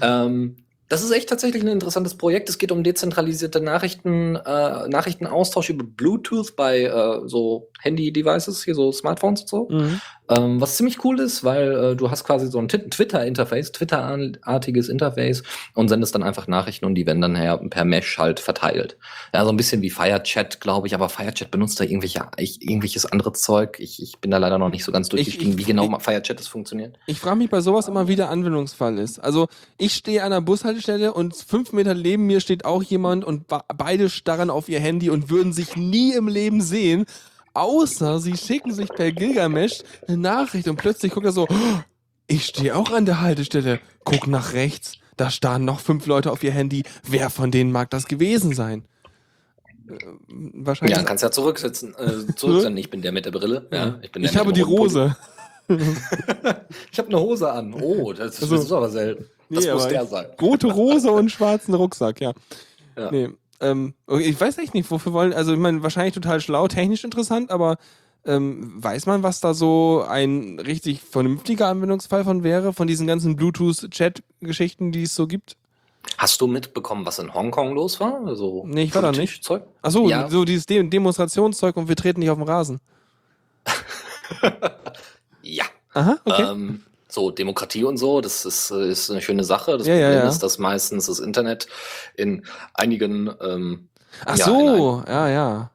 Ähm, das ist echt tatsächlich ein interessantes Projekt. Es geht um dezentralisierte Nachrichten, äh, Nachrichtenaustausch über Bluetooth bei äh, so Handy-Devices, hier so Smartphones und so. Mhm. Ähm, was ziemlich cool ist, weil äh, du hast quasi so ein Twitter-Interface, Twitter-artiges Interface und sendest dann einfach Nachrichten und die werden dann her per Mesh halt verteilt. Ja, so ein bisschen wie FireChat, glaube ich, aber FireChat benutzt da irgendwelche, ich, irgendwelches anderes Zeug. Ich, ich bin da leider noch nicht so ganz durchgestiegen, wie genau ich- FireChat das funktioniert. Ich frage mich bei sowas immer, wie der Anwendungsfall ist. Also, ich stehe an einer Bushaltestelle und fünf Meter neben mir steht auch jemand und beide starren auf ihr Handy und würden sich nie im Leben sehen, außer sie schicken sich per Gilgamesh eine Nachricht und plötzlich guckt er so, "Oh, ich stehe auch an der Haltestelle, guck nach rechts, da starren noch fünf Leute auf ihr Handy, wer von denen mag das gewesen sein? Äh, Wahrscheinlich. Ja, kannst ja zurücksetzen, äh, zurücksenden. Ich bin der mit der Brille. Ja, ich bin der ich habe die Rose. Ich habe eine Hose an. Oh, das, Also- das ist aber selten. Das Nee, muss der sein. Rote Rose und schwarzen Rucksack, ja. Ja. Nee, ähm, ich weiß echt nicht, wofür wollen, also ich meine, wahrscheinlich total schlau, technisch interessant, aber ähm, weiß man, was da so ein richtig vernünftiger Anwendungsfall von wäre, von diesen ganzen Bluetooth-Chat-Geschichten, die es so gibt? Hast du mitbekommen, was in Hongkong los war? Also Nee, ich war da nicht. Politikzeug? Achso, Ja. so dieses De Demonstrationszeug und wir treten nicht auf den Rasen. Ja. Aha, okay. Ähm, so, Demokratie und so, das ist, äh, ist eine schöne Sache. Das Ja, ja, Problem ja. ist, dass meistens das Internet in einigen ähm, Ach ja, in ein- so, ja, ja.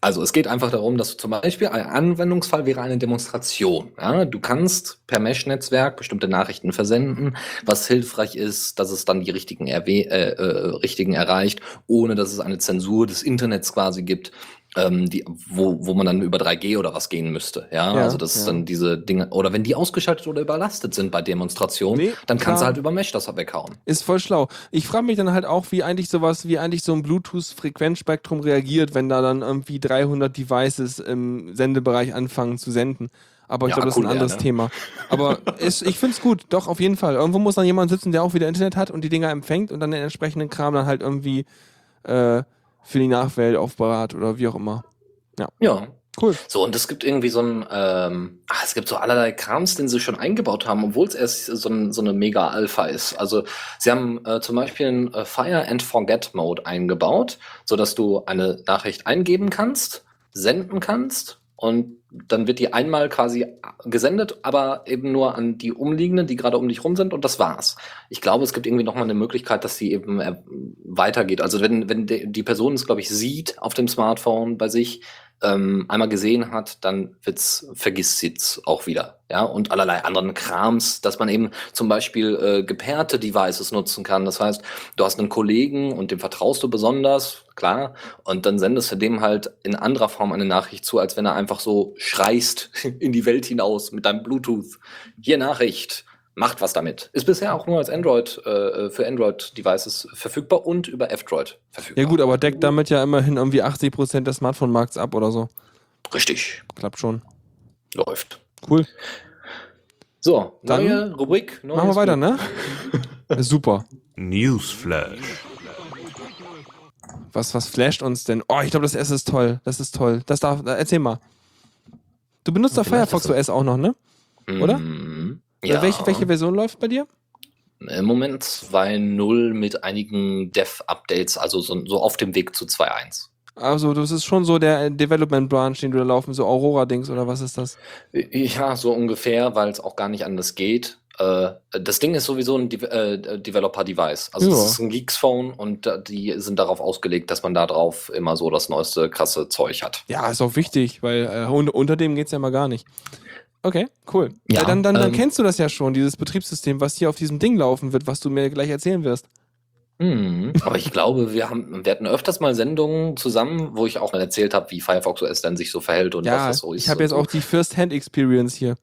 Also es geht einfach darum, dass du zum Beispiel ein Anwendungsfall wäre eine Demonstration. Ja? Du kannst per Mesh-Netzwerk bestimmte Nachrichten versenden, was hilfreich ist, dass es dann die richtigen, erwe äh, äh, richtigen erreicht, ohne dass es eine Zensur des Internets quasi gibt, ähm, die, wo, wo man dann über 3G oder was gehen müsste. Ja, Ja, also das ist ja. dann diese Dinge, oder wenn die ausgeschaltet oder überlastet sind bei Demonstrationen, Nee, dann kannst du halt über Mesh das weghauen. Ist voll schlau. Ich frage mich dann halt auch, wie eigentlich sowas, wie eigentlich so ein Bluetooth-Frequenzspektrum reagiert, wenn da dann irgendwie 300 Devices im Sendebereich anfangen zu senden. Aber ich Ja, glaube, das ist ein anderes ne? Thema. Aber ist, ich finde es gut, doch, auf jeden Fall. Irgendwo muss dann jemand sitzen, der auch wieder Internet hat und die Dinger empfängt und dann den entsprechenden Kram dann halt irgendwie äh, für die Nachwelt aufbewahrt oder wie auch immer. Ja, Cool. So, und es gibt irgendwie so ein, ähm, ah, es gibt so allerlei Krams, den sie schon eingebaut haben, obwohl es erst so, ein, so eine Mega-Alpha ist. Also sie haben äh, zum Beispiel einen äh, Fire and Forget Mode eingebaut, so dass du eine Nachricht eingeben kannst, senden kannst und dann wird die einmal quasi gesendet, aber eben nur an die Umliegenden, die gerade um dich rum sind und das war's. Ich glaube, es gibt irgendwie noch mal eine Möglichkeit, dass die eben äh, weitergeht. Also wenn, wenn die, Person es, glaube ich, sieht auf dem Smartphone bei sich, ähm, einmal gesehen hat, dann wird's, vergisst sie's auch wieder. Ja, und allerlei anderen Krams, dass man eben zum Beispiel äh, gepairte Devices nutzen kann. Das heißt, du hast einen Kollegen und dem vertraust du besonders, klar, und dann sendest du dem halt in anderer Form eine Nachricht zu, als wenn er einfach so schreist in die Welt hinaus mit deinem Bluetooth. Hier Nachricht. Macht was damit. Ist bisher auch nur als Android, äh, für Android-Devices verfügbar und über F-Droid verfügbar. Ja gut, aber deckt damit ja immerhin irgendwie 80% des Smartphone-Markts ab oder so. Richtig. Klappt schon. Läuft. Cool. So, Dann neue Rubrik. Neues Machen wir weiter, ne? Super. Newsflash. Was, was flasht uns denn? Oh, ich glaube, das S ist toll. Das ist toll. Das darf, äh, erzähl mal. Du benutzt doch Firefox OS auch noch, ne? Oder? Mhm. Oder Ja. Welche, welche Version läuft bei dir? Im Moment 2.0 mit einigen Dev-Updates, also so, so auf dem Weg zu 2.1. Also, das ist schon so der äh, Development Branch, den du da laufen, so Aurora-Dings oder was ist das? Ja, so ungefähr, weil es auch gar nicht anders geht. Äh, das Ding ist sowieso ein De äh, Developer-Device. Also Ja. es ist ein Geeks-Phone und äh, die sind darauf ausgelegt, dass man da drauf immer so das neueste krasse Zeug hat. Ja, ist auch wichtig, weil äh, unter, dem geht's ja mal gar nicht. Okay, cool. Ja, Ja, dann dann, dann ähm, kennst du das ja schon, dieses Betriebssystem, was hier auf diesem Ding laufen wird, was du mir gleich erzählen wirst. Mhm. Aber ich glaube, wir haben, wir hatten öfters mal Sendungen zusammen, wo ich auch mal erzählt habe, wie Firefox OS dann sich so verhält und was ja, das so ist. ich habe jetzt so. auch die First-Hand-Experience hier.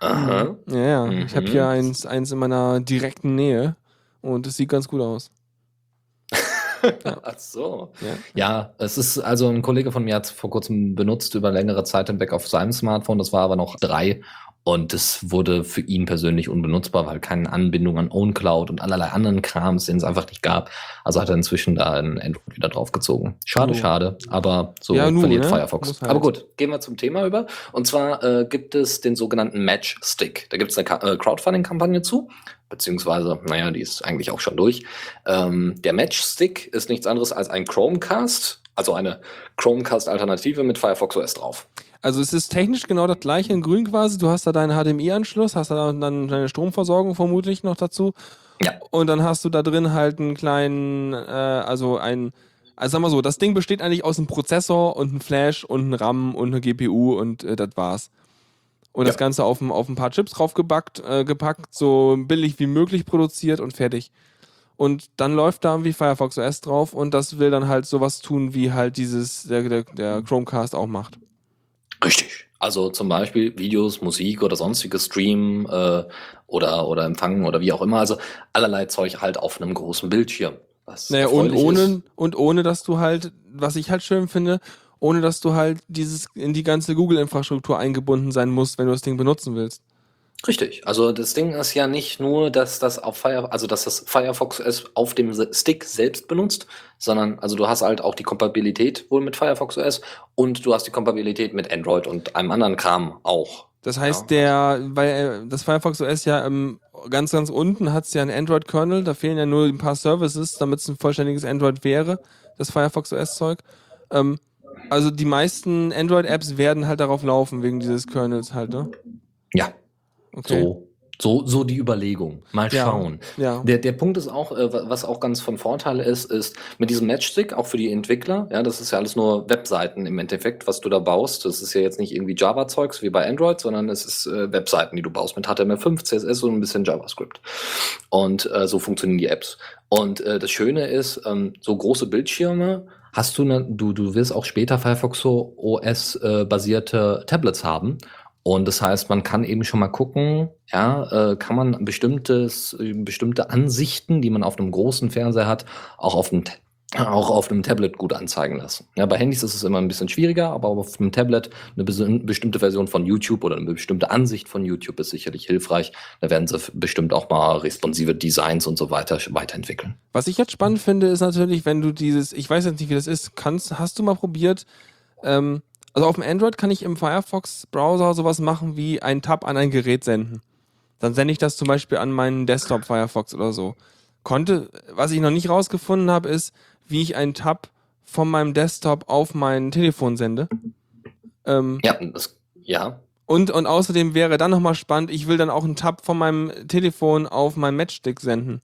Aha. Ja, ja. Ich habe Mhm. hier eins, eins in meiner direkten Nähe und es sieht ganz gut aus. Ach so. Ja. Ja, es ist, also ein Kollege von mir hat es vor kurzem benutzt über längere Zeit hinweg auf seinem Smartphone, das war aber noch drei Und das wurde für ihn persönlich unbenutzbar, weil keine Anbindung an OwnCloud und allerlei anderen Krams, den es einfach nicht gab. Also hat er inzwischen da ein Android wieder draufgezogen. Schade, Nu. schade, aber so Ja, nu, verliert ne? Firefox. Halt. Aber gut, gehen wir zum Thema über. Und zwar äh, gibt es den sogenannten Matchstick. Da gibt es eine Ka- äh, Crowdfunding-Kampagne zu, beziehungsweise, naja, die ist eigentlich auch schon durch. Ähm, der Matchstick ist nichts anderes als ein Chromecast, also eine Chromecast-Alternative mit Firefox OS drauf. Also es ist technisch genau das gleiche in grün quasi. Du hast da deinen HDMI-Anschluss, hast da dann deine Stromversorgung vermutlich noch dazu. Ja. Und dann hast du da drin halt einen kleinen, äh, also ein, also sag mal so, das Ding besteht eigentlich aus einem Prozessor und einem Flash und einem RAM und einer GPU und äh, das war's. Und das Ja. Ganze auf ein, auf ein paar Chips draufgepackt, äh, gepackt, so billig wie möglich produziert und fertig. Und dann läuft da irgendwie Firefox OS drauf und das will dann halt sowas tun, wie halt dieses, der, der, der Chromecast auch macht. Richtig. Also zum Beispiel Videos, Musik oder sonstiges Streamen äh, oder, oder empfangen oder wie auch immer. Also allerlei Zeug halt auf einem großen Bildschirm. Was Naja, und ohne, ist. und ohne, dass du halt, was ich halt schön finde, ohne dass du halt dieses in die ganze Google-Infrastruktur eingebunden sein musst, wenn du das Ding benutzen willst. Richtig. Also das Ding ist ja nicht nur, dass das auf Fire, also dass das Firefox OS auf dem Stick selbst benutzt, sondern also du hast halt auch die Kompatibilität wohl mit Firefox OS und du hast die Kompatibilität mit Android und einem anderen Kram auch. Das heißt, Ja. der, weil äh, das Firefox OS ja ähm, ganz, ganz unten hat es ja einen Android-Kernel, da fehlen ja nur ein paar Services, damit es ein vollständiges Android wäre, das Firefox OS-Zeug. Ähm, also die meisten Android-Apps werden halt darauf laufen, wegen dieses Kernels halt, ne? Ja, Okay. so, so, so die Überlegung. Mal Ja. schauen. Ja. Der, der Punkt ist auch, äh, wa- was auch ganz von Vorteil ist, ist mit diesem Matchstick, auch für die Entwickler, ja, das ist ja alles nur Webseiten im Endeffekt, was du da baust. Das ist ja jetzt nicht irgendwie Java-Zeugs wie bei Android, sondern es ist äh, Webseiten, die du baust mit HTML5, CSS und ein bisschen JavaScript. Und äh, so funktionieren die Apps. Und äh, das Schöne ist, ähm, so große Bildschirme hast du, ne, du, du wirst auch später Firefox OS äh, basierte Tablets haben. Und das heißt, man kann eben schon mal gucken, ja, äh, kann man bestimmtes, bestimmte Ansichten, die man auf einem großen Fernseher hat, auch auf einem, auch auf einem Tablet gut anzeigen lassen. Ja, bei Handys ist es immer ein bisschen schwieriger, aber auf einem Tablet eine bes- bestimmte Version von YouTube oder eine bestimmte Ansicht von YouTube ist sicherlich hilfreich. Da werden sie bestimmt auch mal responsive Designs und so weiter weiterentwickeln. Was ich jetzt spannend finde, ist natürlich, wenn du dieses, ich weiß jetzt nicht, wie das ist, kannst, hast du mal probiert, ähm, also auf dem Android kann ich im Firefox-Browser sowas machen wie einen Tab an ein Gerät senden. Dann sende ich das zum Beispiel an meinen Desktop Firefox oder so. Konnte, was ich noch nicht rausgefunden habe, ist, wie ich einen Tab von meinem Desktop auf mein Telefon sende. Ähm, Ja, das, ja, und, und außerdem wäre dann nochmal spannend, ich will dann auch einen Tab von meinem Telefon auf meinen Matchstick senden.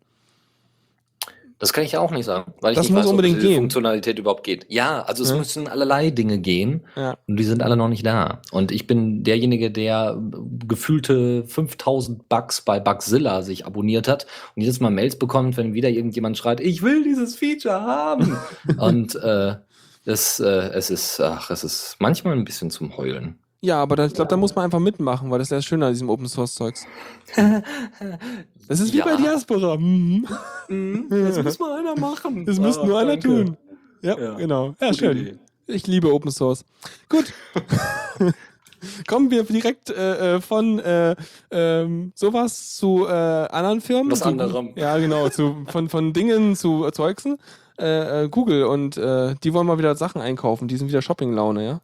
Das kann ich ja auch nicht sagen, weil ich Das nicht muss weiß, unbedingt ob diese gehen. Funktionalität überhaupt geht. Ja, also es Ja. müssen allerlei Dinge gehen Ja. und die sind alle noch nicht da. Und ich bin derjenige, der gefühlte 5000 Bugs bei Bugzilla sich abonniert hat und jedes Mal Mails bekommt, wenn wieder irgendjemand schreit, ich will dieses Feature haben. und äh, es, äh, es ist, ach, es ist manchmal ein bisschen zum Heulen. Ja, aber da, ich glaube, da muss man einfach mitmachen, weil das ist ja das Schöne an diesem Open Source Zeugs. Das ist wie Ja. bei Diaspora. Mhm. Das muss mal einer machen. Das muss Ah, nur einer danke. tun. Ja, Ja. genau. Ja, Gute schön. Idee. Ich liebe Open Source. Gut. Kommen wir direkt äh, äh, von äh, ähm, sowas zu äh, anderen Firmen. Was anderem. Ja, genau. Zu, von, von Dingen zu Zeugsen. Äh, äh, Google und äh, die wollen mal wieder Sachen einkaufen. Die sind wieder Shopping-Laune, ja?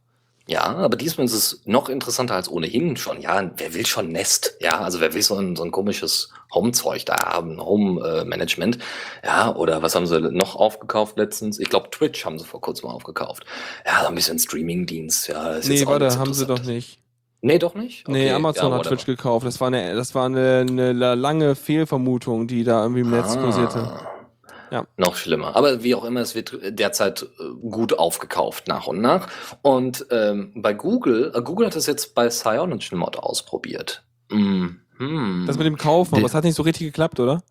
Ja, aber diesmal ist es noch interessanter als ohnehin schon. Ja, wer will schon Nest? Ja, also wer will so ein, so ein komisches Home-Zeug da haben, Home-Management? ja, oder was haben sie noch aufgekauft letztens? Ich glaube, Twitch haben sie vor kurzem aufgekauft. Ja, so ein bisschen Streaming-Dienst. Ja, ist Nee, warte, haben sie doch nicht. Nee, doch nicht? Nee, Okay, Amazon ja, hat Twitch gekauft. Das war eine, das war eine, eine lange Fehlvermutung, die da irgendwie im Netz kursierte. Ja. Noch schlimmer. Aber wie auch immer, es wird derzeit äh, gut aufgekauft nach und nach. Und ähm, bei Google, äh, Google hat das jetzt bei CyanogenMod ausprobiert. Mhm. Das mit dem Kaufen, aber es hat nicht so richtig geklappt, oder?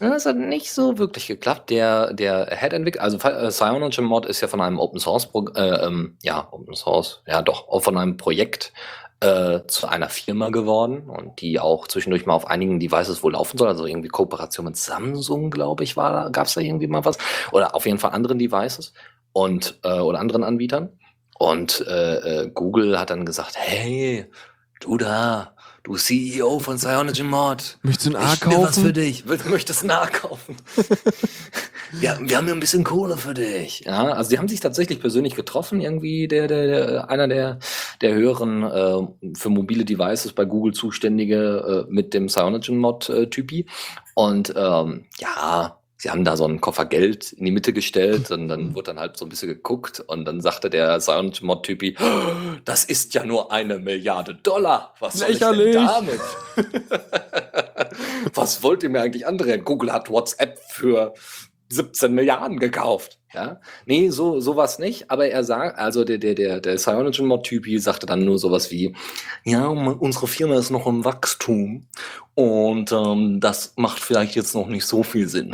Ja, Das hat nicht so wirklich geklappt. Der, der Head-Entwickler, also äh, CyanogenMod ist ja von einem Open Source, äh, ähm, ja, Open Source, ja doch, auch von einem Projekt äh, zu einer Firma geworden und die auch zwischendurch mal auf einigen Devices wohl laufen soll. Also irgendwie Kooperation mit Samsung, glaube ich, war da, gab es da irgendwie mal was. Oder auf jeden Fall anderen Devices und äh, oder anderen Anbietern. Und äh, äh, Google hat dann gesagt, hey, du da, du CEO von CyanogenMod. Möchtest du ein A Ich will was für kaufen? dich. Möchtest du ein A kaufen? ja, wir haben hier ein bisschen Kohle für dich. Ja, also die haben sich tatsächlich persönlich getroffen, irgendwie der, der, der einer der, der höheren äh, für mobile Devices bei Google zuständige äh, mit dem CyanogenMod-Typi. Und ähm, ja, sie haben da so einen Koffer Geld in die Mitte gestellt und dann wurde dann halt so ein bisschen geguckt und dann sagte der CyanogenMod-Typi, das ist ja nur eine Milliarde Dollar. Was soll ich Lächerlich. denn damit? Was wollt ihr mir eigentlich andrehen? Google hat WhatsApp für 17 Milliarden gekauft. Ja? Nee, so sowas nicht. Aber er sagt, also der, der, der, der CyanogenMod-Typi sagte dann nur sowas wie, ja, unsere Firma ist noch im Wachstum und ähm, das macht vielleicht jetzt noch nicht so viel Sinn.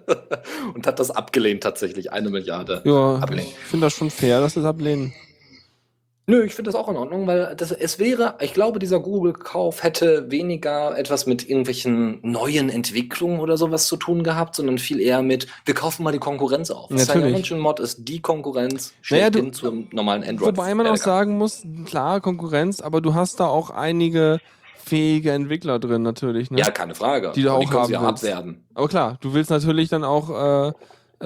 und hat das abgelehnt tatsächlich, eine Milliarde. Ja, Ablehnen. ich finde das schon fair, dass sie es ablehnen. Nö, ich finde das auch in Ordnung, weil das, es wäre, ich glaube, dieser Google-Kauf hätte weniger etwas mit irgendwelchen neuen Entwicklungen oder sowas zu tun gehabt, sondern viel eher mit, wir kaufen mal die Konkurrenz auf. Natürlich. Mod ist die Konkurrenz Naja, du- zum normalen Android. Wobei man auch sagen muss, klar, Konkurrenz, aber du hast da auch einige fähige Entwickler drin natürlich. Ne? Ja, keine Frage. Die du auch sie haben ja abwerben. Aber klar, du willst natürlich dann auch, äh,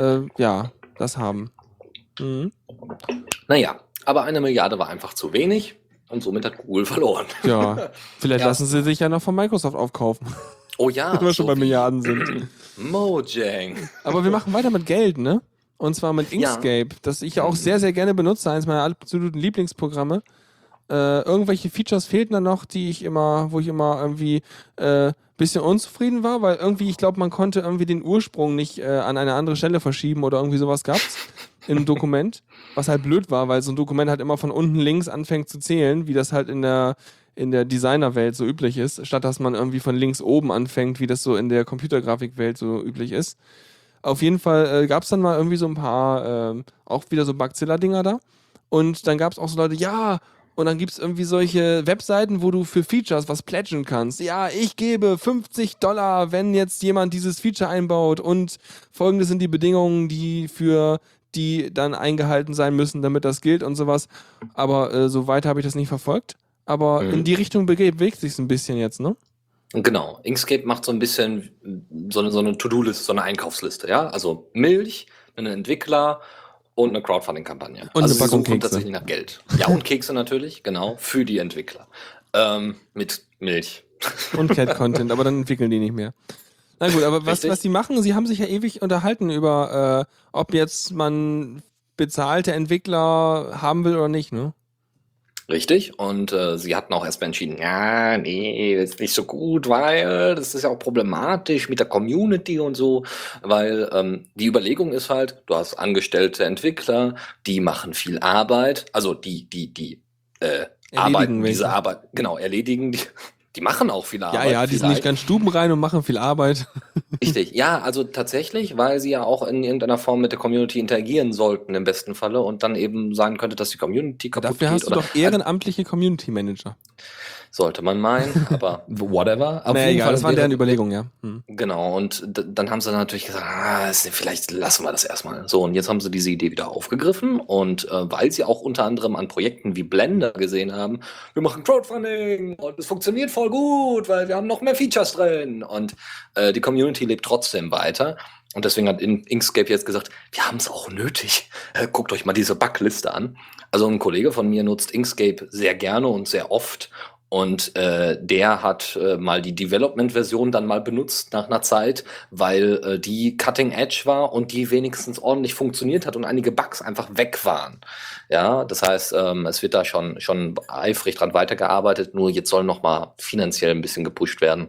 äh, ja, das haben. Mhm. Naja, aber eine Milliarde war einfach zu wenig und somit hat Google verloren. Ja, vielleicht Ja. lassen sie sich ja noch von Microsoft aufkaufen, Oh ja, wenn wir schon so bei Milliarden sind. Mojang. Aber wir machen weiter mit Geld, ne? Und zwar mit Ja. Inkscape, das ich ja auch sehr, sehr gerne benutze, eines meiner absoluten Lieblingsprogramme. Äh, irgendwelche Features fehlten da noch, die ich immer, wo ich immer irgendwie äh, bisschen unzufrieden war, weil irgendwie, ich glaube, man konnte irgendwie den Ursprung nicht äh, an eine andere Stelle verschieben oder irgendwie sowas gab's im Dokument, was halt blöd war, weil so ein Dokument halt immer von unten links anfängt zu zählen, wie das halt in der in der Designerwelt so üblich ist, statt dass man irgendwie von links oben anfängt, wie das so in der Computergrafikwelt so üblich ist. Auf jeden Fall äh, gab es dann mal irgendwie so ein paar, ähm, auch wieder so Bugzilla-Dinger da. Und dann gab es auch so Leute, ja, und dann gibt es irgendwie solche Webseiten, wo du für Features was pledgen kannst. Ja, ich gebe 50 Dollar, wenn jetzt jemand dieses Feature einbaut. Und folgende sind die Bedingungen, die für die dann eingehalten sein müssen, damit das gilt und sowas. Aber äh, so weit habe ich das nicht verfolgt. Aber Mhm. in die Richtung bewegt sich ein bisschen jetzt, ne? Genau. Inkscape macht so ein bisschen so eine, so eine To-Do-Liste, so eine Einkaufsliste, ja. Also Milch, einen Entwickler und eine Crowdfunding-Kampagne. Und also eine Packung Kekse. tatsächlich nach Geld. Ja, und Kekse natürlich, genau, für die Entwickler. Ähm, mit Milch. Und Cat-Content, aber dann entwickeln die nicht mehr. Na gut, aber was, was die machen, sie haben sich ja ewig unterhalten über, äh, ob jetzt man bezahlte Entwickler haben will oder nicht, ne? Richtig. Und äh, sie hatten auch erstmal entschieden, ja, nee, das ist nicht so gut, weil das ist ja auch problematisch mit der Community und so. Weil ähm, die Überlegung ist halt, du hast angestellte Entwickler, die machen viel Arbeit, also die, die, die äh, arbeiten welche. diese Arbeit, genau, erledigen die. Die machen auch viel Ja, Arbeit. ja, die sind nicht vielleicht. ganz stubenrein und machen viel Arbeit. Richtig, ja, also tatsächlich, weil sie ja auch in irgendeiner Form mit der Community interagieren sollten im besten Falle und dann eben sein könnte, dass die Community kaputt Dafür geht. hast du oder doch ehrenamtliche Community Manager. Sollte man meinen, aber whatever. Auf jeden egal, Fall das waren deren Überlegungen, ja. Hm. Genau, und dann haben sie natürlich gesagt, ah, vielleicht lassen wir das erstmal. So, und jetzt haben sie diese Idee wieder aufgegriffen und äh, weil sie auch unter anderem an Projekten wie Blender gesehen haben, wir machen Crowdfunding und es funktioniert voll gut, weil wir haben noch mehr Features drin und äh, die Community lebt trotzdem weiter. Und deswegen hat In- Inkscape jetzt gesagt, wir haben es auch nötig. Äh, guckt euch mal diese Backliste an. Also ein Kollege von mir nutzt Inkscape sehr gerne und sehr oft. Und äh, der hat äh, mal die Development-Version dann mal benutzt nach einer Zeit, weil äh, die Cutting Edge war und die wenigstens ordentlich funktioniert hat und einige Bugs einfach weg waren. Ja, das heißt, ähm, es wird da schon, schon eifrig dran weitergearbeitet, nur jetzt soll noch mal finanziell ein bisschen gepusht werden.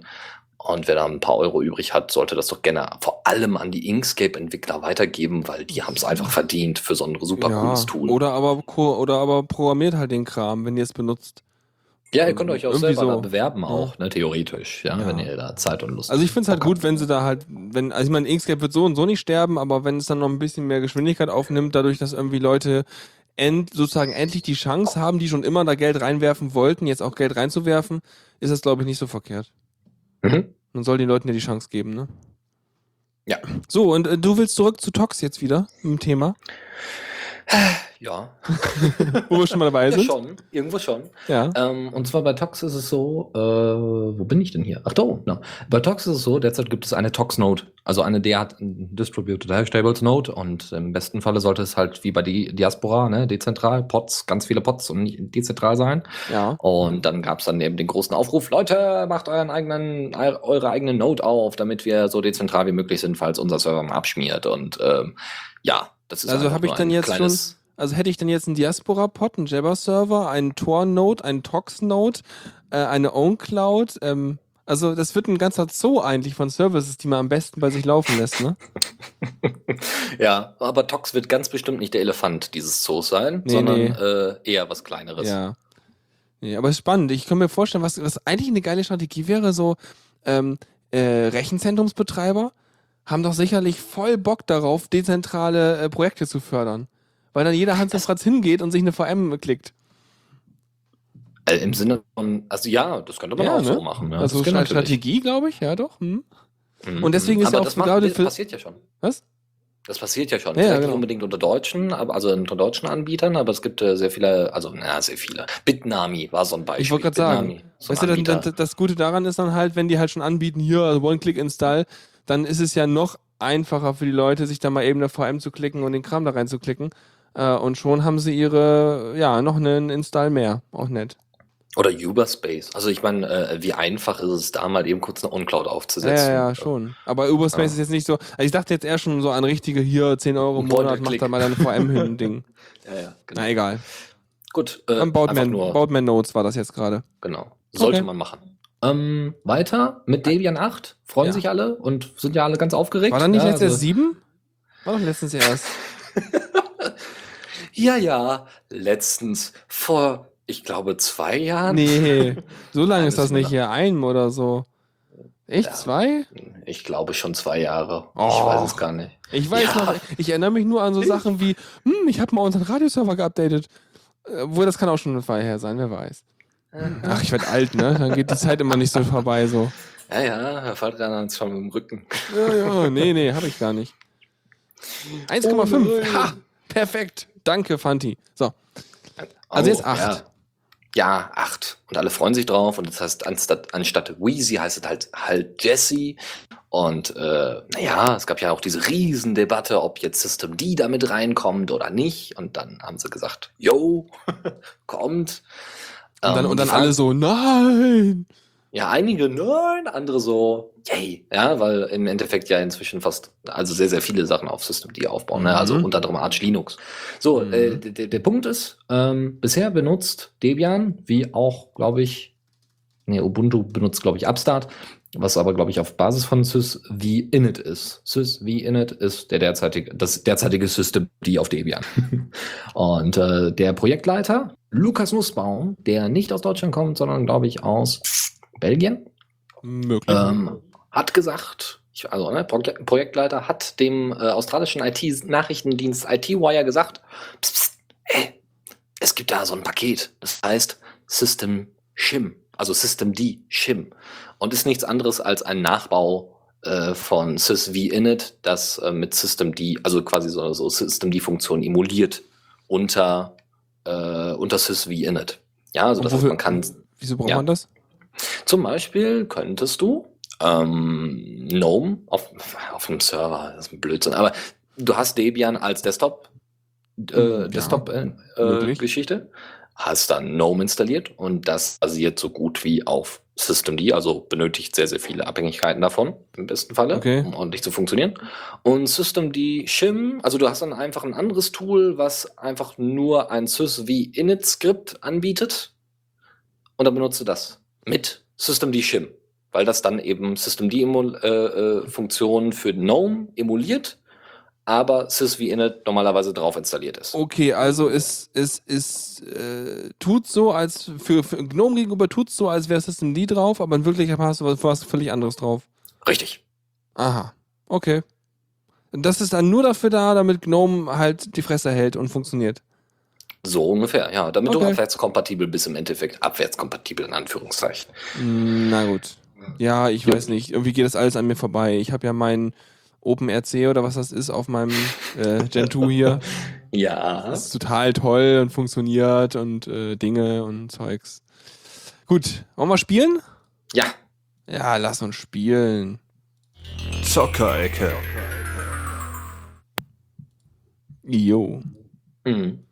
Und wer da ein paar Euro übrig hat, sollte das doch gerne vor allem an die Inkscape-Entwickler weitergeben, weil die haben es einfach verdient für so ein super ja, cooles Tool. Oder aber, oder aber programmiert halt den Kram, wenn ihr es benutzt. Ja, ihr könnt euch auch selber so. bewerben auch, ne, theoretisch, ja, Ja. wenn ihr da Zeit und Lust Also ich finde es halt gut, wenn sie da halt, wenn, also ich meine, Inkscape wird so und so nicht sterben, aber wenn es dann noch ein bisschen mehr Geschwindigkeit aufnimmt, dadurch, dass irgendwie Leute end, sozusagen endlich die Chance haben, die schon immer da Geld reinwerfen wollten, jetzt auch Geld reinzuwerfen, ist das, glaube ich, nicht so verkehrt. Mhm. Man soll den Leuten ja die Chance geben, ne? Ja. So, und äh, du willst zurück zu Tox jetzt wieder im Thema? Ja, Wo wir schon mal dabei ja sind. schon. Irgendwo schon. Ja. Ähm, und zwar bei Tox ist es so, äh, wo bin ich denn hier? Ach da, no. Bei Tox ist es so, derzeit gibt es eine Tox-Node, also eine DH Distributed Hash Tables Node und im besten Falle sollte es halt wie bei die Diaspora, ne, dezentral, Pots, ganz viele Pots und nicht dezentral sein. Ja. Und dann gab es dann eben den großen Aufruf, Leute, macht euren eigenen, eu- eure eigene Node auf, damit wir so dezentral wie möglich sind, falls unser Server mal abschmiert. Und ähm, ja, Also habe ich dann jetzt kleines, Also hätte ich dann jetzt einen Diaspora-Pod, einen Jabber-Server, einen Tor-Node, einen Tox-Node, äh, eine Own-Cloud. Ähm, also das wird ein ganzer Zoo eigentlich von Services, die man am besten bei sich laufen lässt, ne? Ja, aber Tox wird ganz bestimmt nicht der Elefant dieses Zoos sein, Nee, sondern nee. Äh, eher was Kleineres. Ja. Nee, aber es ist spannend. Ich kann mir vorstellen, was, was eigentlich eine geile Strategie wäre, so ähm, äh, Rechenzentrumsbetreiber haben doch sicherlich voll Bock darauf, dezentrale äh, Projekte zu fördern. Weil dann jeder Hans und Franz hingeht und sich eine VM klickt. Äh, Im Sinne von, also ja, das könnte man Ja, auch ne? so machen. Ja, also das natürlich. Strategie, glaube ich, ja doch. Hm. Mhm, und deswegen ist ja aber auch das gerade das passiert ja schon. Was? Das passiert ja schon. Ja, Vielleicht ja, nicht genau. unbedingt unter Deutschen, aber also unter deutschen Anbietern, aber es gibt äh, sehr viele, also na, sehr viele. Bitnami war so ein Beispiel. Ich wollte gerade sagen, so weißt du, dann, das Gute daran ist dann halt, wenn die halt schon anbieten, hier, also One-Click-Install, dann ist es ja noch einfacher für die Leute, sich da mal eben eine VM zu klicken und den Kram da reinzuklicken. Äh, und schon haben sie ihre, ja, noch einen Install mehr. Auch nett. Oder Uberspace. Also ich meine, äh, wie einfach ist es da mal eben kurz eine OnCloud Ja, aufzusetzen? ja, ja, schon. Aber Uberspace Ja. ist jetzt nicht so. Also ich dachte jetzt eher schon so an richtige hier, 10 Euro im Monat, macht da mal deine VM hin, Ding. Ja, ja, genau. Na egal. Gut, äh, nur, Boutman Notes war das jetzt gerade. genau. Sollte Okay. man machen. Ähm, weiter mit Debian 8. Freuen Ja. sich alle und sind ja alle ganz aufgeregt. War da nicht ja, letztes also- 7? War doch letztens erst. Ja, ja, letztens vor, ich glaube, zwei Jahren. Nee, so lange ist das nicht hier. Ein oder so. Echt? Ja. Zwei? Ich glaube schon zwei Jahre. Ich Oh. weiß es gar nicht. Ich weiß Ja. noch, ich erinnere mich nur an so Sachen wie, hm, ich habe mal unseren Radioserver geupdatet. Äh, Obwohl, das kann auch schon eine Weile her sein, wer weiß. Ach, ich werde alt, ne? Dann geht die Zeit immer nicht so vorbei, so. Ja, ja, Herr Faldran hat es schon im Rücken. Ja, ja, nee, nee, habe ich gar nicht. 1,5. Oh ha, perfekt. Danke, Fanti. So, Also jetzt acht. Ja. ja, acht. Und alle freuen sich drauf. Und das heißt, anstatt, anstatt Wheezy heißt es halt halt Jesse. Und äh, naja, es gab ja auch diese Riesendebatte, ob jetzt System D damit reinkommt oder nicht. Und dann haben sie gesagt, yo, kommt. Und dann, Ähm, und dann alle so, nein. Ja, einige nein, andere so, yay. Ja, weil im Endeffekt ja inzwischen fast, also sehr, sehr viele Sachen auf System D aufbauen, ne? also Mhm. unter anderem Arch Linux. So, Mhm. äh, der, der- der Punkt ist, ähm, bisher benutzt Debian, wie auch, glaube ich, nee, Ubuntu benutzt, glaube ich, Upstart, was aber, glaube ich, auf Basis von sysvinit ist. Sysvinit ist der derzeitige, das derzeitige System D auf Debian. Und äh, der Projektleiter, Lukas Nussbaum, der nicht aus Deutschland kommt, sondern, glaube ich, aus Belgien, Möglich. ähm, hat gesagt, ich, also ne, Projek- Projektleiter hat dem äh, australischen IT-Nachrichtendienst IT-Wire gesagt, pst, pst, ey, es gibt da so ein Paket, das heißt System Shim, also System D Shim und ist nichts anderes als ein Nachbau äh, von sysvinit, das äh, mit System D, also quasi so, so System D-Funktionen emuliert unter, äh, unter sysvinit. Ja, also das heißt, man kann Wieso braucht ja. man das? zum Beispiel könntest du ähm, GNOME auf, auf einem Server, das ist ein Blödsinn, aber du hast Debian als Desktop, äh, Ja, Desktop äh, hast dann GNOME installiert und das basiert so gut wie auf Systemd, also benötigt sehr, sehr viele Abhängigkeiten davon, im besten Falle, Okay. um ordentlich zu funktionieren. Und Systemd Shim, also du hast dann einfach ein anderes Tool, was einfach nur ein sysv-init-Skript anbietet und dann benutzt du das mit Systemd Shim, weil das dann eben Systemd-Funktionen für GNOME emuliert, aber sysv-init normalerweise drauf installiert ist. Okay, also es, es, es äh, tut so, als für, für GNOME gegenüber tut so, als wäre System D drauf, aber in Wirklichkeit hast du was, was völlig anderes drauf. Richtig. Aha. Okay. Und das ist dann nur dafür da, damit GNOME halt die Fresse hält und funktioniert. So ungefähr, ja. Damit du Okay. abwärtskompatibel bist im Endeffekt. Abwärtskompatibel in Anführungszeichen. Na gut. Ja, ich Ja. weiß nicht. Irgendwie geht das alles an mir vorbei. Ich habe ja meinen OpenRC oder was das ist auf meinem äh, Gen 2 hier. Ja. Das ist total toll und funktioniert und äh, Dinge und Zeugs. Gut, wollen wir spielen? Ja. Ja, lass uns spielen. Zockerecke. Jo. Mhm.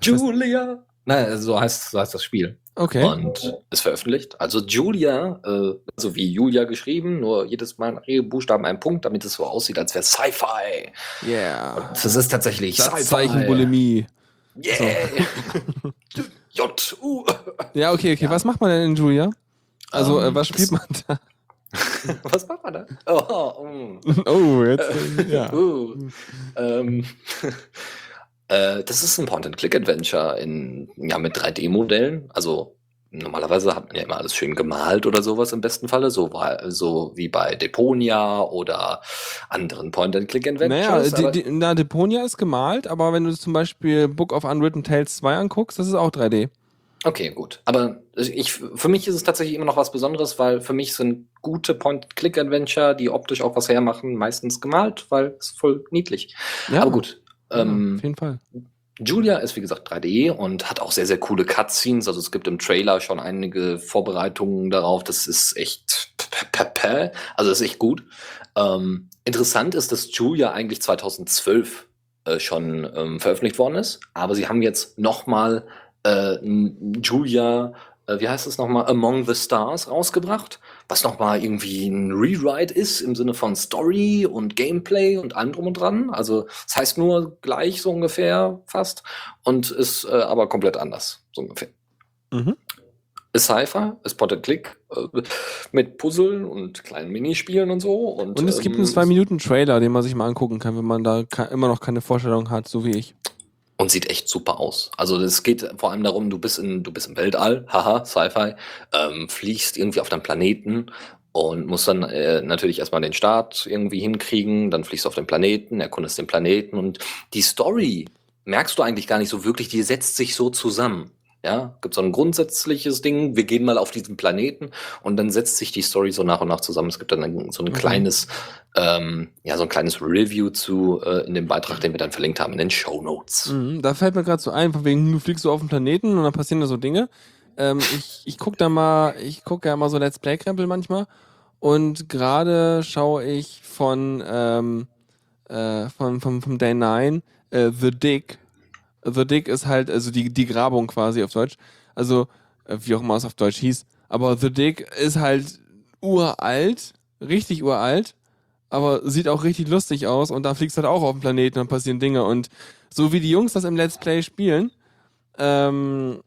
Julia. Nein, so heißt, so heißt das Spiel. Okay. Und ist veröffentlicht. Also Julia, äh, so wie Julia geschrieben, nur jedes Mal nach jedem Buchstaben ein Punkt, damit es so aussieht, als wäre Sci-Fi. Yeah. Das ist tatsächlich Satzzeichen Bulimie. Yeah. J, U. Ja, okay, okay. Ja. Was macht man denn in Julia? Also, Ähm, äh, was spielt man da? Was macht man da? Oh, mm. Oh, jetzt. äh, ja. Uh. Ähm, äh, das ist ein Point-and-Click-Adventure in, ja, mit 3D-Modellen. Also normalerweise hat man ja immer alles schön gemalt oder sowas im besten Falle, so, war- so wie bei Deponia oder anderen Point-and-Click-Adventures. Naja, die, die, na, Deponia ist gemalt, aber wenn du zum Beispiel Book of Unwritten Tales 2 anguckst, das ist auch 3D. Okay, gut. Aber ich, für mich ist es tatsächlich immer noch was Besonderes, weil für mich sind gute Point-Click-Adventure, die optisch auch was hermachen, meistens gemalt, weil es voll niedlich. Ja, Aber gut. Ja, Ähm, auf jeden Fall. Julia ist wie gesagt 3D und hat auch sehr, sehr coole Cutscenes. Also es gibt im Trailer schon einige Vorbereitungen darauf. Das ist echt, also das ist echt gut. Ähm, interessant ist, dass Julia eigentlich 2012 äh, schon ähm, veröffentlicht worden ist, aber sie haben jetzt nochmal äh, Julia, wie heißt es nochmal, Among the Stars rausgebracht, was nochmal irgendwie ein Rewrite ist im Sinne von Story und Gameplay und allem drum und dran. Also das heißt nur gleich so ungefähr fast und ist äh, aber komplett anders, so ungefähr. Mhm. Ist Sci-Fi, ist Point-and-Click äh, mit Puzzle und kleinen Minispielen und so. Und, Und es gibt ähm, einen 2-Minuten-Trailer, den man sich mal angucken kann, wenn man da immer noch keine Vorstellung hat, so wie ich. Und sieht echt super aus. Also es geht vor allem darum, du bist in, du bist im Weltall, haha, Sci-Fi, ähm, fliegst irgendwie auf deinem Planeten und musst dann äh, natürlich erstmal den Start irgendwie hinkriegen, dann fliegst du auf den Planeten, erkundest den Planeten und die Story merkst du eigentlich gar nicht so wirklich, die setzt sich so zusammen. Ja, gibt so ein grundsätzliches Ding, wir gehen mal auf diesen Planeten und dann setzt sich die Story so nach und nach zusammen. Es gibt dann ein, so ein Okay. kleines, ähm, ja, so ein kleines Review zu äh, in dem Beitrag, den wir dann verlinkt haben in den Show Notes. Mhm, da fällt mir gerade so ein, von wegen, du fliegst so auf den Planeten und dann passieren da so Dinge. Ähm, ich ich gucke da mal, ich gucke ja mal so Let's Play-Krempel manchmal und gerade schaue ich von, ähm, äh, von, von, vom Day 9 äh, The Dig. The Dig ist halt, also die, die Grabung quasi auf Deutsch. Also, äh, wie auch immer es auf Deutsch hieß. Aber The Dig ist halt uralt, richtig uralt, aber sieht auch richtig lustig aus und da fliegst du halt auch auf dem Planeten und passieren Dinge und so wie die Jungs das im Let's Play spielen, ähm,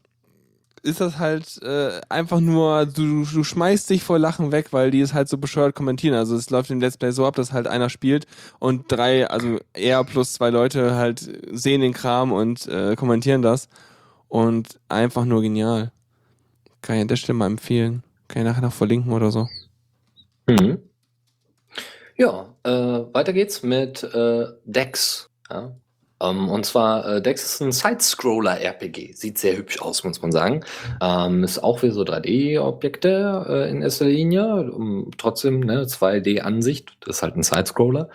ist das halt äh, einfach nur, du, du schmeißt dich vor Lachen weg, weil die es halt so bescheuert kommentieren. Also es läuft im Let's Play so ab, dass halt einer spielt und drei, also er plus zwei Leute halt sehen den Kram und äh, kommentieren das. Und einfach nur genial. Kann ich an der Stelle mal empfehlen. Kann ich nachher noch verlinken oder so. Mhm. Ja, äh, weiter geht's mit äh, Dex. Ja. Ähm, und zwar, äh, Dex ist ein Side-Scroller-RPG. Sieht sehr hübsch aus, muss man sagen. Ähm, ist auch wieder so 3D-Objekte äh, in erster Linie. Um, trotzdem ne, 2D-Ansicht. Das ist halt ein Side-Scroller.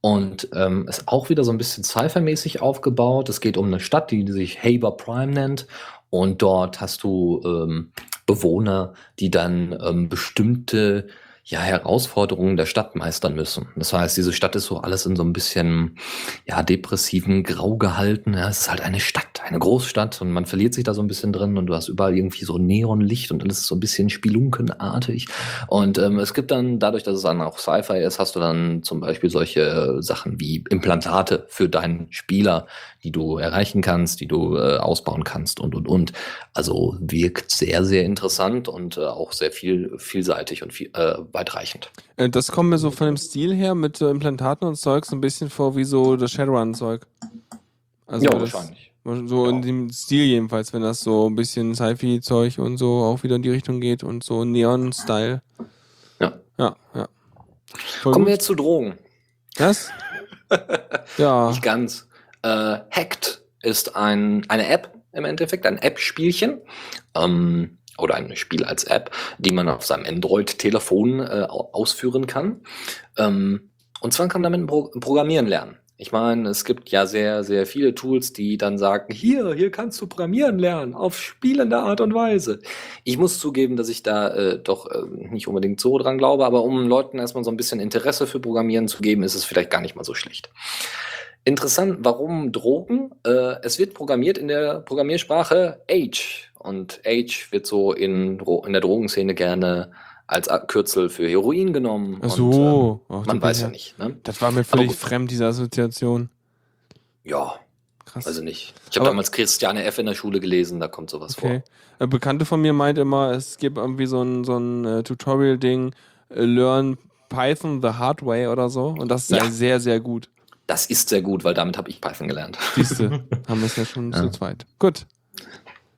Und ähm, ist auch wieder so ein bisschen Sci-Fi-mäßig aufgebaut. Es geht um eine Stadt, die sich Haber Prime nennt. Und dort hast du ähm, Bewohner, die dann ähm, bestimmte ja, Herausforderungen der Stadt meistern müssen. Das heißt, diese Stadt ist so alles in so ein bisschen ja, depressiven Grau gehalten. Ja, es ist halt eine Stadt, eine Großstadt und man verliert sich da so ein bisschen drin und du hast überall irgendwie so Neonlicht und alles ist so ein bisschen spelunkenartig. Und ähm, es gibt dann, dadurch, dass es dann auch Sci-Fi ist, hast du dann zum Beispiel solche Sachen wie Implantate für deinen Spieler, die du erreichen kannst, die du äh, ausbauen kannst und und und. Also wirkt sehr, sehr interessant und äh, auch sehr viel vielseitig und viel, äh, weitreichend. Äh, Das kommt mir so von dem Stil her mit äh, Implantaten und Zeug so ein bisschen vor wie so das Shadowrun-Zeug. Also ja, wahrscheinlich. So in Ja. dem Stil jedenfalls, wenn das so ein bisschen Sci-Fi-Zeug und so auch wieder in die Richtung geht und so Neon-Style. Ja. Ja, ja. Voll Kommen wir gut. jetzt zu Drogen. Was? ja. Nicht ganz. Äh, Hacked ist ein, eine App im Endeffekt, ein App-Spielchen. Ähm, oder ein Spiel als App, die man auf seinem Android-Telefon äh, au- ausführen kann. Ähm, und zwar kann man damit Pro Programmieren lernen. Ich meine, es gibt ja sehr, sehr viele Tools, die dann sagen, hier, hier kannst du programmieren lernen, auf spielende Art und Weise. Ich muss zugeben, dass ich da äh, doch äh, nicht unbedingt so dran glaube, aber um Leuten erstmal so ein bisschen Interesse für Programmieren zu geben, ist es vielleicht gar nicht mal so schlecht. Interessant, warum Drogen? Äh, es wird programmiert in der Programmiersprache Age. Und Age wird so in, in der Drogenszene gerne als Kürzel für Heroin genommen. Ach so. Und, ähm, man weiß ja nicht. Ne? Das war mir völlig fremd, diese Assoziation. Ja. Krass. Also nicht. Ich habe damals Christiane F. in der Schule gelesen, da kommt sowas okay. vor. Eine Bekannte von mir meint immer, es gibt irgendwie so ein, so ein uh, Tutorial-Ding, uh, Learn Python the Hard Way oder so. Und das sei ja. sehr, sehr gut. Das ist sehr gut, weil damit habe ich Python gelernt. Siehste, haben wir es ja schon ja. zu zweit. Gut.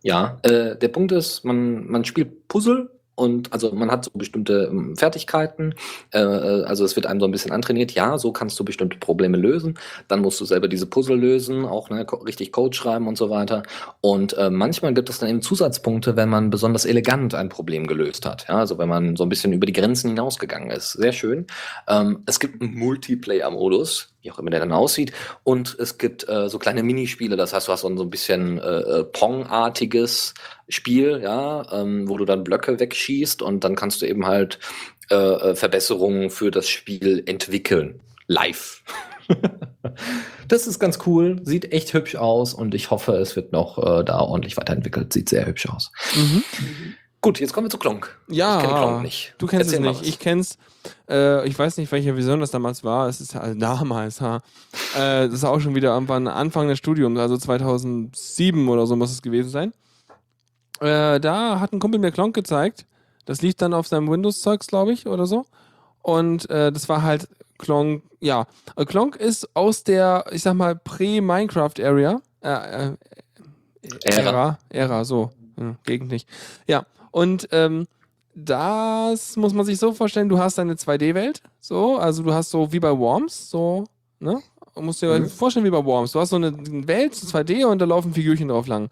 Ja, äh, der Punkt ist, man, man spielt Puzzle und also man hat so bestimmte ähm, Fertigkeiten, äh, äh, also es wird einem so ein bisschen antrainiert, ja, so kannst du bestimmte Probleme lösen. Dann musst du selber diese Puzzle lösen, auch ne, richtig Code schreiben und so weiter. Und äh, manchmal gibt es dann eben Zusatzpunkte, wenn man besonders elegant ein Problem gelöst hat. Ja, also wenn man so ein bisschen über die Grenzen hinausgegangen ist. Sehr schön. Ähm, es gibt einen Multiplayer-Modus, wie auch immer der dann aussieht. Und es gibt äh, so kleine Minispiele, das heißt, du hast so ein bisschen äh, äh, Pong-artiges Spiel, ja, ähm, wo du dann Blöcke wegschießt und dann kannst du eben halt äh, äh Verbesserungen für das Spiel entwickeln. Live. das ist ganz cool, sieht echt hübsch aus und ich hoffe, es wird noch äh, da ordentlich weiterentwickelt. Sieht sehr hübsch aus. Mhm. Gut, jetzt kommen wir zu Klonk. Ja, ich kenn Klonk nicht. du kennst Erzähl es nicht. Ich kenn's. Äh, ich weiß nicht, welche Vision das damals war. Es ist also damals, ha. Äh, das ist auch schon wieder irgendwann Anfang des Studiums, also 2007 oder so muss es gewesen sein. Äh, da hat ein Kumpel mir Klonk gezeigt. Das lief dann auf seinem Windows-Zeugs, glaube ich, oder so. Und äh, das war halt Klonk, ja. Klonk ist aus der, ich sag mal, Prä-Minecraft-Area. Äh, äh, Ära. Ära, so. Hm, Gegend nicht. Ja. Und ähm, das muss man sich so vorstellen, du hast eine 2D-Welt, so, also du hast so wie bei Worms, so, ne? Du musst dir mhm. vorstellen wie bei Worms. Du hast so eine Welt, 2D und da laufen Figürchen drauf lang.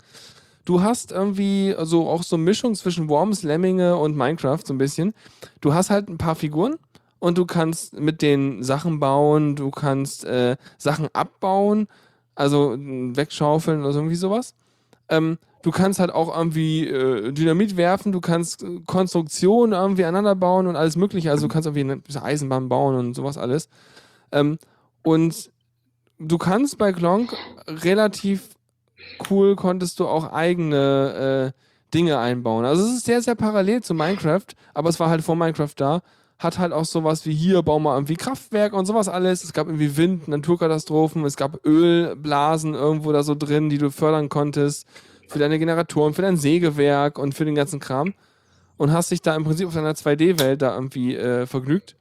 Du hast irgendwie also auch so eine Mischung zwischen Worms, Lemminge und Minecraft so ein bisschen. Du hast halt ein paar Figuren und du kannst mit den Sachen bauen, du kannst äh, Sachen abbauen, also wegschaufeln oder irgendwie sowas. Ähm, du kannst halt auch irgendwie äh, Dynamit werfen, du kannst äh, Konstruktionen irgendwie aneinander bauen und alles mögliche. Also du kannst irgendwie eine Eisenbahn bauen und sowas alles. Ähm, und du kannst bei Klonk relativ cool konntest du auch eigene äh, Dinge einbauen. Also es ist sehr, sehr parallel zu Minecraft, aber es war halt vor Minecraft da. Hat halt auch sowas wie hier, bau mal irgendwie Kraftwerk und sowas alles. Es gab irgendwie Wind, Naturkatastrophen, es gab Ölblasen irgendwo da so drin, die du fördern konntest für deine Generatoren, für dein Sägewerk und für den ganzen Kram. Und hast dich da im Prinzip auf deiner 2D-Welt da irgendwie äh, vergnügt.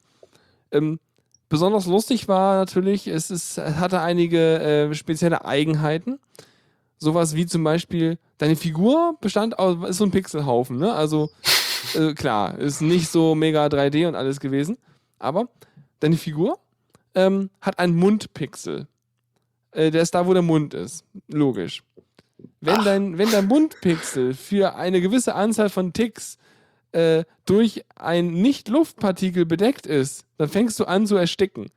Ähm, besonders lustig war natürlich, es, ist, es hatte einige äh, spezielle Eigenheiten. Sowas wie zum Beispiel, deine Figur bestand aus, ist so ein Pixelhaufen, ne? Also, äh, klar, ist nicht so mega 3D und alles gewesen. Aber deine Figur ähm, hat einen Mundpixel. Äh, der ist da, wo der Mund ist. Logisch. Wenn dein, wenn dein Mundpixel für eine gewisse Anzahl von Ticks äh, durch ein Nicht-Luftpartikel bedeckt ist, dann fängst du an zu ersticken.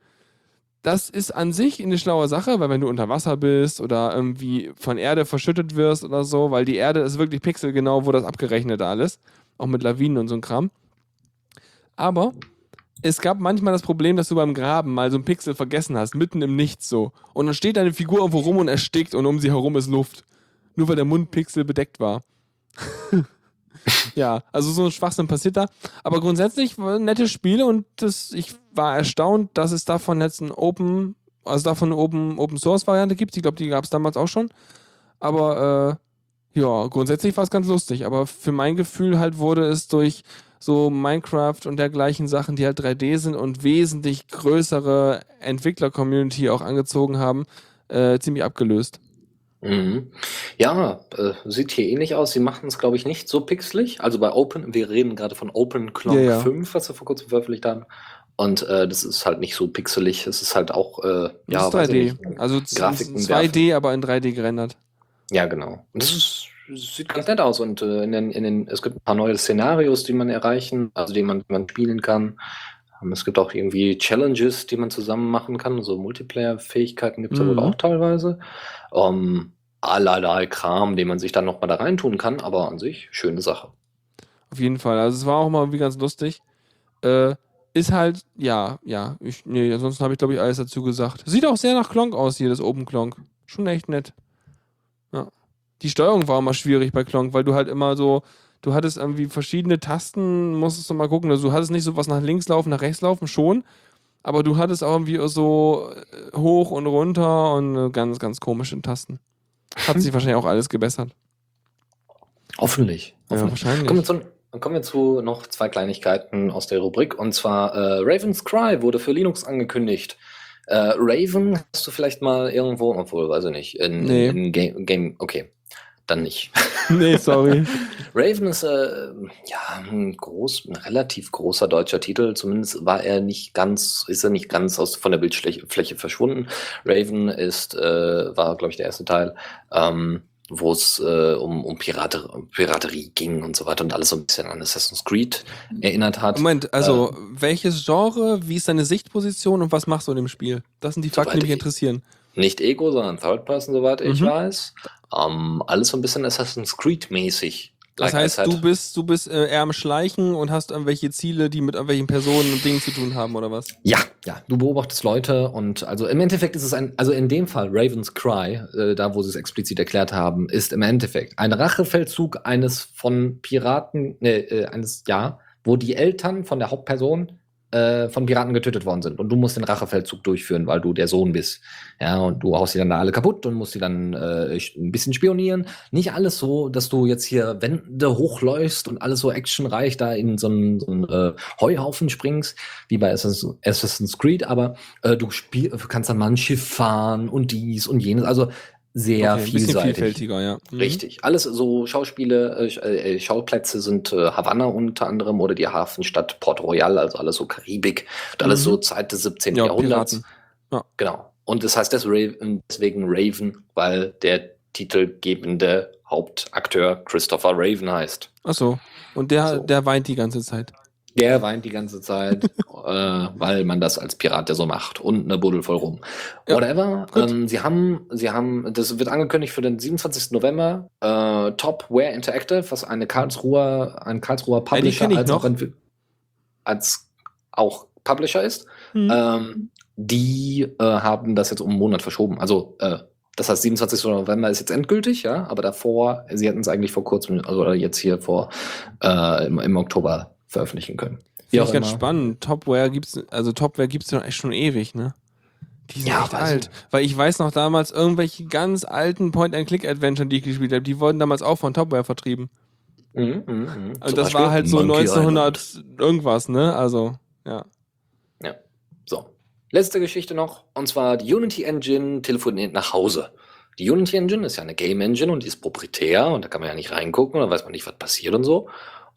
Das ist an sich eine schlaue Sache, weil wenn du unter Wasser bist oder irgendwie von Erde verschüttet wirst oder so, weil die Erde ist wirklich pixelgenau, wo das abgerechnet alles, auch mit Lawinen und so ein Kram. Aber es gab manchmal das Problem, dass du beim Graben mal so einen Pixel vergessen hast, mitten im Nichts so. Und dann steht deine Figur irgendwo rum und erstickt und um sie herum ist Luft. Nur weil der Mundpixel bedeckt war. ja, also so ein Schwachsinn passiert da. Aber grundsätzlich nette Spiele und das, ich war erstaunt, dass es davon jetzt ein Open, also davon eine Open, Open Source Variante gibt. Ich glaube, die gab es damals auch schon. Aber äh, ja, grundsätzlich war es ganz lustig. Aber für mein Gefühl halt wurde es durch so Minecraft und dergleichen Sachen, die halt 3D sind und wesentlich größere Entwickler-Community auch angezogen haben, äh, ziemlich abgelöst. Mhm. Ja, äh, sieht hier ähnlich aus. Sie machen es, glaube ich, nicht so pixelig. Also bei Open, wir reden gerade von Open Clock Ja, ja. 5, was wir vor kurzem veröffentlicht haben. Und äh, das ist halt nicht so pixelig. Es ist halt auch, äh, ja, ist weiß 3D. Also Grafiken 2D, aber in 3D gerendert. Ja, genau. Und das ist, sieht ganz nett aus. Und äh, in den, in den, es gibt ein paar neue Szenarios, die man erreichen, also die man, man spielen kann. Ähm, Es gibt auch irgendwie Challenges, die man zusammen machen kann. So Multiplayer-Fähigkeiten gibt es Mhm. ja wohl auch teilweise. Ähm, allerlei Kram, den man sich dann noch mal da reintun kann, aber an sich schöne Sache. Auf jeden Fall. Also es war auch mal irgendwie ganz lustig. Äh, ist halt, ja, ja. Ich, nee, ansonsten habe ich, glaube ich, alles dazu gesagt. Sieht auch sehr nach Klonk aus hier, das Open Klonk. Schon echt nett. Ja. Die Steuerung war immer schwierig bei Klonk, weil du halt immer so, du hattest irgendwie verschiedene Tasten, musstest du mal gucken. Also du hattest nicht so was nach links laufen, nach rechts laufen, schon. Aber du hattest auch irgendwie so äh, hoch und runter und äh, ganz, ganz komische Tasten. Hat sich wahrscheinlich auch alles gebessert. Hoffentlich. Ja, Hoffentlich. wahrscheinlich. Kommen wir zu, dann kommen wir zu noch zwei Kleinigkeiten aus der Rubrik. Und zwar äh, Raven's Cry wurde für Linux angekündigt. Äh, Raven hast du vielleicht mal irgendwo, obwohl, weiß ich nicht, in, Nee. in Game, Game, okay, dann nicht. nee, sorry. Raven ist äh, ja ein groß, ein relativ großer deutscher Titel. Zumindest war er nicht ganz, ist er nicht ganz aus von der Bildfläche Fläche verschwunden. Raven ist, äh, war glaube ich der erste Teil, ähm, wo es äh, um, um Pirater, Piraterie ging und so weiter und alles so ein bisschen an Assassin's Creed erinnert hat. Moment, also welches Genre, wie ist deine Sichtposition und was machst du in dem Spiel? Das sind die Fakten, die mich ich- interessieren. Nicht Ego, sondern Third Person, soweit ich Mhm. weiß. Ähm, alles so ein bisschen Assassin's Creed mäßig. Das Like I heißt, du bist, du bist äh, eher am Schleichen und hast irgendwelche Ziele, die mit irgendwelchen Personen und Dingen zu tun haben, oder was? Ja, ja, du beobachtest Leute und also im Endeffekt ist es ein, also in dem Fall Raven's Cry, äh, da wo sie es explizit erklärt haben, ist im Endeffekt ein Rachefeldzug eines von Piraten, äh, äh, eines, ja, wo die Eltern von der Hauptperson äh, von Piraten getötet worden sind und du musst den Rachefeldzug durchführen, weil du der Sohn bist. Ja, und du haust sie dann da alle kaputt und musst sie dann äh, ein bisschen spionieren. Nicht alles so, dass du jetzt hier Wände hochläufst und alles so actionreich da in so einen, so einen äh, Heuhaufen springst, wie bei Assassin's, Assassin's Creed, aber äh, du spiel, kannst dann mal ein Schiff fahren und dies und jenes. Also sehr Okay, vielseitig. vielfältiger, ja. Mhm. Richtig. Alles so Schauspiele, äh, Sch- äh, Schauplätze sind äh, Havanna unter anderem oder die Hafenstadt Port Royal, also alles so Karibik und alles Mhm. so Zeit des 17. Ja, Jahrhunderts. Ja. Genau. Und das heißt deswegen Raven, weil der titelgebende Hauptakteur Christopher Raven heißt. Ach so. Und der, So. der weint die ganze Zeit. Der weint die ganze Zeit, äh, weil man das als Pirat ja so macht und eine Buddel voll rum. Ja, Whatever. Ähm, sie haben, sie haben, das wird angekündigt für den 27. November. Äh, Topware Interactive, was eine Karlsruher, ein Karlsruher Ja, Publisher ich als, auch als auch Publisher ist. Mhm. Ähm, die äh, haben das jetzt um einen Monat verschoben. Also äh, das heißt, 27. November ist jetzt endgültig, ja, aber davor, sie hätten es eigentlich vor kurzem, also jetzt hier vor äh, im, im Oktober veröffentlichen können. Finde auch ich ganz immer. spannend. Topware gibt's, also Topware gibt's echt schon ewig, ne? Die sind Ja, echt weiß alt. ich. Weil ich weiß noch damals, irgendwelche ganz alten Point-and-Click-Adventure, die ich gespielt habe, die wurden damals auch von Topware vertrieben. Mhm, mhm, mhm. Also Zum das war Beispiel halt so Monkey 1900 irgendwas, ne? Also, ja. Ja. So. Letzte Geschichte noch. Und zwar die Unity Engine telefoniert nach Hause. Die Unity Engine ist ja eine Game Engine und die ist proprietär und da kann man ja nicht reingucken, da weiß man nicht, was passiert und so.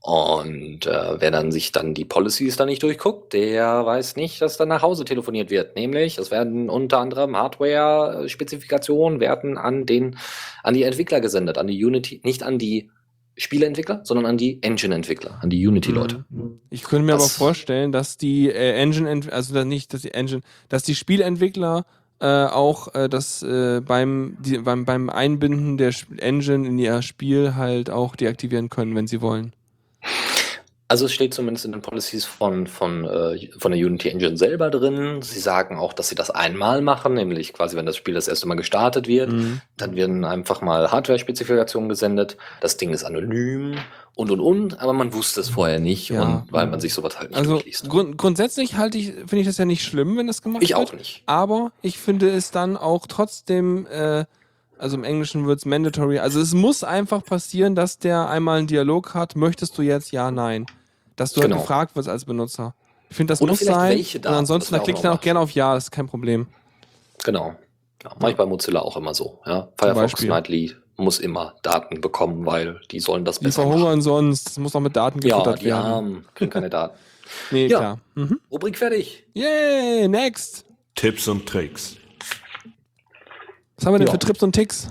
Und äh, wer dann sich dann die Policies da nicht durchguckt, der weiß nicht, dass dann nach Hause telefoniert wird. Nämlich, es werden unter anderem Hardware-Spezifikationen werden an den, an die Entwickler gesendet, an die Unity, nicht an die Spieleentwickler, sondern an die Engine-Entwickler, an die Unity-Leute. Ich könnte mir aber Das- vorstellen, dass die äh, Engine, also nicht, dass die Engine, dass die Spielentwickler äh, auch äh, das äh, beim, die, beim, beim Einbinden der Engine in ihr Spiel halt auch deaktivieren können, wenn sie wollen. Also es steht zumindest in den Policies von, von, äh, von der Unity Engine selber drin. Sie sagen auch, dass sie das einmal machen, nämlich quasi, wenn das Spiel das erste Mal gestartet wird, Mhm. dann werden einfach mal Hardware-Spezifikationen gesendet. Das Ding ist anonym und und und, aber man wusste es vorher nicht, Ja. und weil man sich sowas halt nicht Also durchliest. grund grundsätzlich halte ich, finde ich das ja nicht schlimm, wenn das gemacht Ich wird. auch nicht. Aber ich finde es dann auch trotzdem, äh, also im Englischen wird es mandatory. Also es muss einfach passieren, dass der einmal einen Dialog hat. Möchtest du jetzt ja, nein? Dass du Genau. halt gefragt wirst als Benutzer. Ich finde, das Oder muss sein. welche und ansonsten da auch klicke ich dann auch gerne auf Ja, das ist kein Problem. Genau. Ja, mache ich bei Mozilla auch immer so. Ja. Firefox. Nightly muss immer Daten bekommen, weil die sollen das Die besser machen. verhungern sonst. Das muss auch mit Daten Ja, gefuttert die werden. Armen kriegen keine Daten. Nee, Ja. klar. Mhm. Rubrik fertig. Yay, next. Tipps und Tricks. Was haben wir denn Ja. für Trips und Ticks?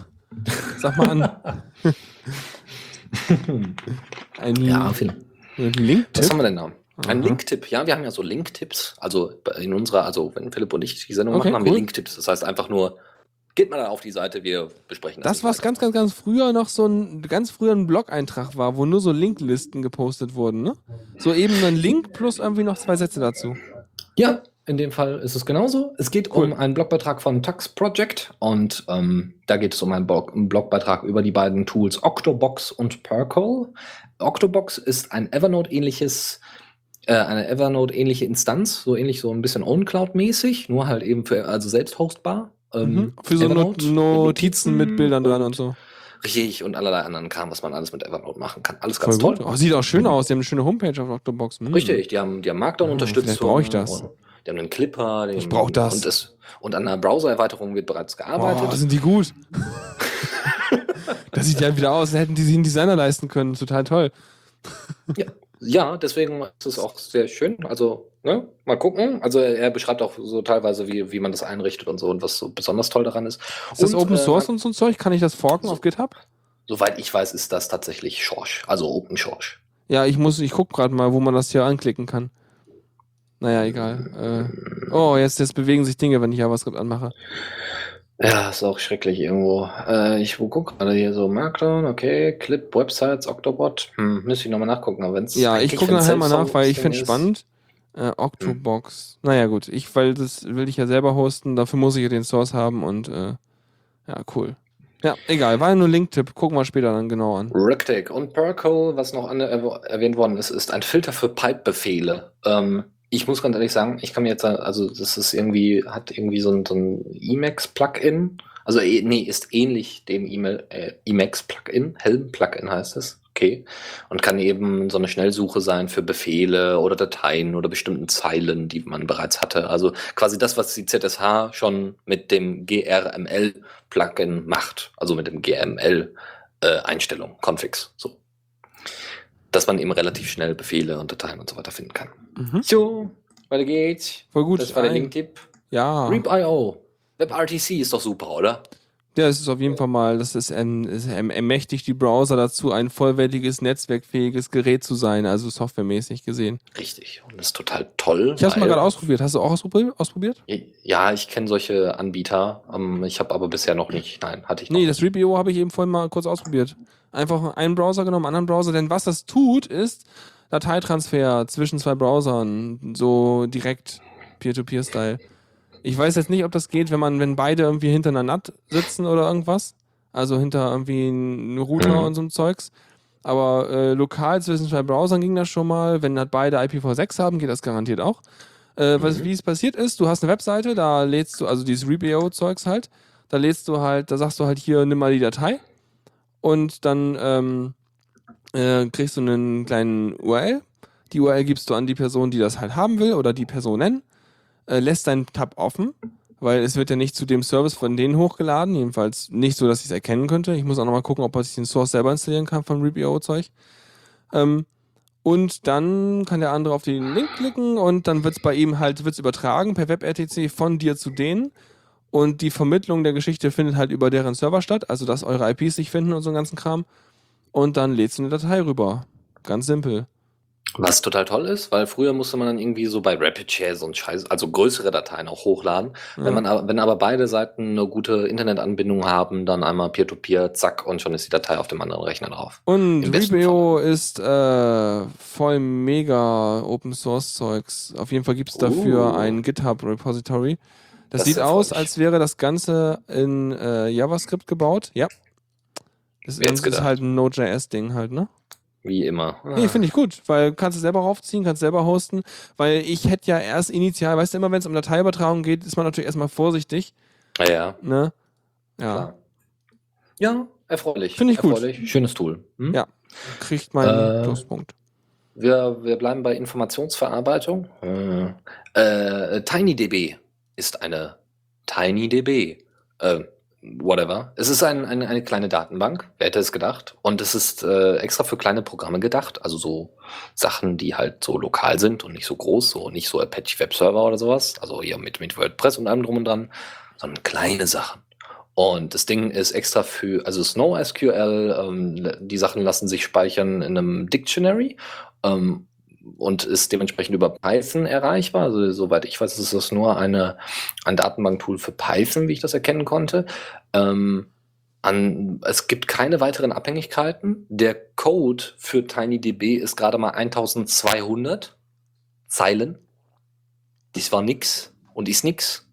Sag mal an. Ein, Ja, Finn. ein Link-Tipp? Was haben wir denn da? Ein Aha. Link-Tipp, ja, wir haben ja so Link-Tipps. Also in unserer, also wenn Philipp und ich die Sendung Okay, machen, haben wir cool. Link-Tipps. Das heißt einfach nur, geht mal da auf die Seite, wir besprechen das. Das, was ganz, ganz, ganz früher noch so ein ganz früher ein Blog-Eintrag war, wo nur so Linklisten gepostet wurden, ne? So eben ein Link plus irgendwie noch zwei Sätze dazu. Ja, in dem Fall ist es genauso. Es geht Cool. um einen Blogbeitrag von Tux Project und ähm, da geht es um einen, Blog, einen Blogbeitrag über die beiden Tools Octobox und Percol. Octobox ist ein Evernote-ähnliches äh, eine Evernote-ähnliche Instanz, so ähnlich so ein bisschen OwnCloud-mäßig, nur halt eben für also selbst hostbar. Ähm, Mhm. Für so Not Notizen mit Bildern dran und so. Richtig, und allerlei anderen Kram, was man alles mit Evernote machen kann. Alles Voll ganz toll. Oh, sieht auch schön aus. Die haben eine schöne Homepage auf Octobox. Hm. Richtig, die haben, die haben Markdown-Unterstützung. vielleicht brauche ich das. und Die haben einen Clipper. Die Ich haben- brauch das. Und, es, und an einer Browser-Erweiterung wird bereits gearbeitet. Oh, sind die gut. das sieht ja wieder aus, als hätten die sich einen Designer leisten können. Total toll. Ja, ja, deswegen ist es auch sehr schön. Also, ne, mal gucken. Also er beschreibt auch so teilweise, wie, wie man das einrichtet und so und was so besonders toll daran ist. Ist das und, Open äh, Source und so ein Zeug? Kann ich das forken so- auf GitHub? Soweit ich weiß, ist das tatsächlich Schorsch, also Open Schorsch. Ja, ich muss, ich guck gerade mal, wo man das hier anklicken kann. Naja, egal. Äh, oh, jetzt, jetzt bewegen sich Dinge, wenn ich JavaScript anmache. Ja, ist auch schrecklich irgendwo. Äh, ich gucke gerade hier so Markdown, okay, Clip, Websites, Octobot. Hm, müsste ich nochmal nachgucken, aber wenn's Ja, ich gucke nachher mal nach, weil ich finde ist- spannend. Äh, Octobox. Naja, gut. Ich, weil das will ich ja selber hosten, dafür muss ich ja den Source haben und äh, ja, cool. Ja, egal, war ja nur Link-Tipp. Gucken wir später dann genau an. Rectic und Percol, was noch an, erw- erwähnt worden ist, ist ein Filter für Pipe-Befehle. Ähm, ich muss ganz ehrlich sagen, ich kann mir jetzt, also das ist irgendwie, hat irgendwie so ein, so ein Emacs-Plugin. Also, eh- nee, ist ähnlich dem E-Mail, äh, Emacs-Plugin, Helm-Plugin heißt es. Okay. Und kann eben so eine Schnellsuche sein für Befehle oder Dateien oder bestimmten Zeilen, die man bereits hatte. Also quasi das, was die ZSH schon mit dem GRML-Plugin macht. Also mit dem GRML äh, Configs, so. Dass man eben relativ schnell Befehle und Dateien und so weiter finden kann. Mhm. So, weiter geht's. Voll gut. das war der Ein- Link-Tipp. Ja. Reap.io. WebRTC ist doch super, oder? Ja, es ist auf jeden Fall mal, das ist, ähm, es erm- ermächtigt die Browser dazu, ein vollwertiges, netzwerkfähiges Gerät zu sein, also softwaremäßig gesehen. Richtig. Und das ist total toll. Ich habe es mal gerade ausprobiert. Hast du auch ausprobiert? ausprobiert? Ja, ich kenne solche Anbieter. Ähm, ich habe aber bisher noch nicht. Nein, hatte ich noch Nee, nicht. das Reap.io habe ich eben vorhin mal kurz ausprobiert. Einfach einen Browser genommen, einen anderen Browser, denn was das tut, ist Dateitransfer zwischen zwei Browsern, so direkt Peer-to-Peer-Style. Ich weiß jetzt nicht, ob das geht, wenn man, wenn beide irgendwie hinter einer NAT sitzen oder irgendwas. Also hinter irgendwie einem Router Mhm. und so einem Zeugs. Aber äh, lokal zwischen zwei Browsern ging das schon mal. Wenn halt beide IPv6 haben, geht das garantiert auch. Äh, was, Mhm. wie es passiert ist, du hast eine Webseite, da lädst du, also dieses Reap.io-Zeugs halt, da lädst du halt, da sagst du halt hier, nimm mal die Datei und dann ähm, äh, kriegst du einen kleinen URL. Die URL gibst du an die Person, die das halt haben will oder die Personen, äh, lässt deinen Tab offen, weil es wird ja nicht zu dem Service von denen hochgeladen, jedenfalls nicht so, dass ich es erkennen könnte. Ich muss auch nochmal gucken, ob ich den Source selber installieren kann vom Reap.io-Zeug. Ähm, und dann kann der andere auf den Link klicken und dann wird es bei ihm halt wird's übertragen per WebRTC von dir zu denen. Und die Vermittlung der Geschichte findet halt über deren Server statt, also dass eure IPs sich finden und so einen ganzen Kram. Und dann lädst du eine Datei rüber. Ganz simpel. Was total toll ist, weil früher musste man dann irgendwie so bei RapidShare so ein Scheiß, also größere Dateien auch hochladen. Ja. Wenn man aber, wenn aber beide Seiten eine gute Internetanbindung haben, dann einmal Peer-to-Peer, zack, und schon ist die Datei auf dem anderen Rechner drauf. Und Reap.io ist äh, voll mega Open Source Zeugs. Auf jeden Fall gibt es dafür Oh. ein GitHub Repository. Das, Das sieht aus, als wäre das Ganze in äh, JavaScript gebaut. Ja. Das ist, halt ein Node.js-Ding halt, ne? Wie immer. Nee, finde ich gut, weil kannst du selber raufziehen, kannst selber hosten, weil ich hätte ja erst initial, weißt du, immer wenn es um Dateiübertragung geht, ist man natürlich erstmal vorsichtig, Ja, ja. ne? Ja, Klar. Ja, erfreulich. Finde ich gut. erfreulich. Schönes Tool. Hm? Ja. kriegt meinen Äh, Pluspunkt. Wir, wir bleiben bei Informationsverarbeitung. Äh, äh, TinyDB ist eine TinyDB. Äh, whatever. Es ist ein, eine, eine kleine Datenbank. Wer hätte es gedacht? Und es ist äh, extra für kleine Programme gedacht. Also so Sachen, die halt so lokal sind und nicht so groß, so nicht so Apache Web Server oder sowas. Also hier mit, mit WordPress und allem drum und dran, sondern kleine Sachen. Und das Ding ist extra für, also SnowSQL, ähm, die Sachen lassen sich speichern in einem Dictionary. Ähm, und ist dementsprechend über Python erreichbar. Also soweit ich weiß, ist das nur eine, ein Datenbanktool für Python, wie ich das erkennen konnte. Ähm, an, es gibt keine weiteren Abhängigkeiten. Der Code für TinyDB ist gerade mal 1200 Zeilen. Dies war nix und ist nix.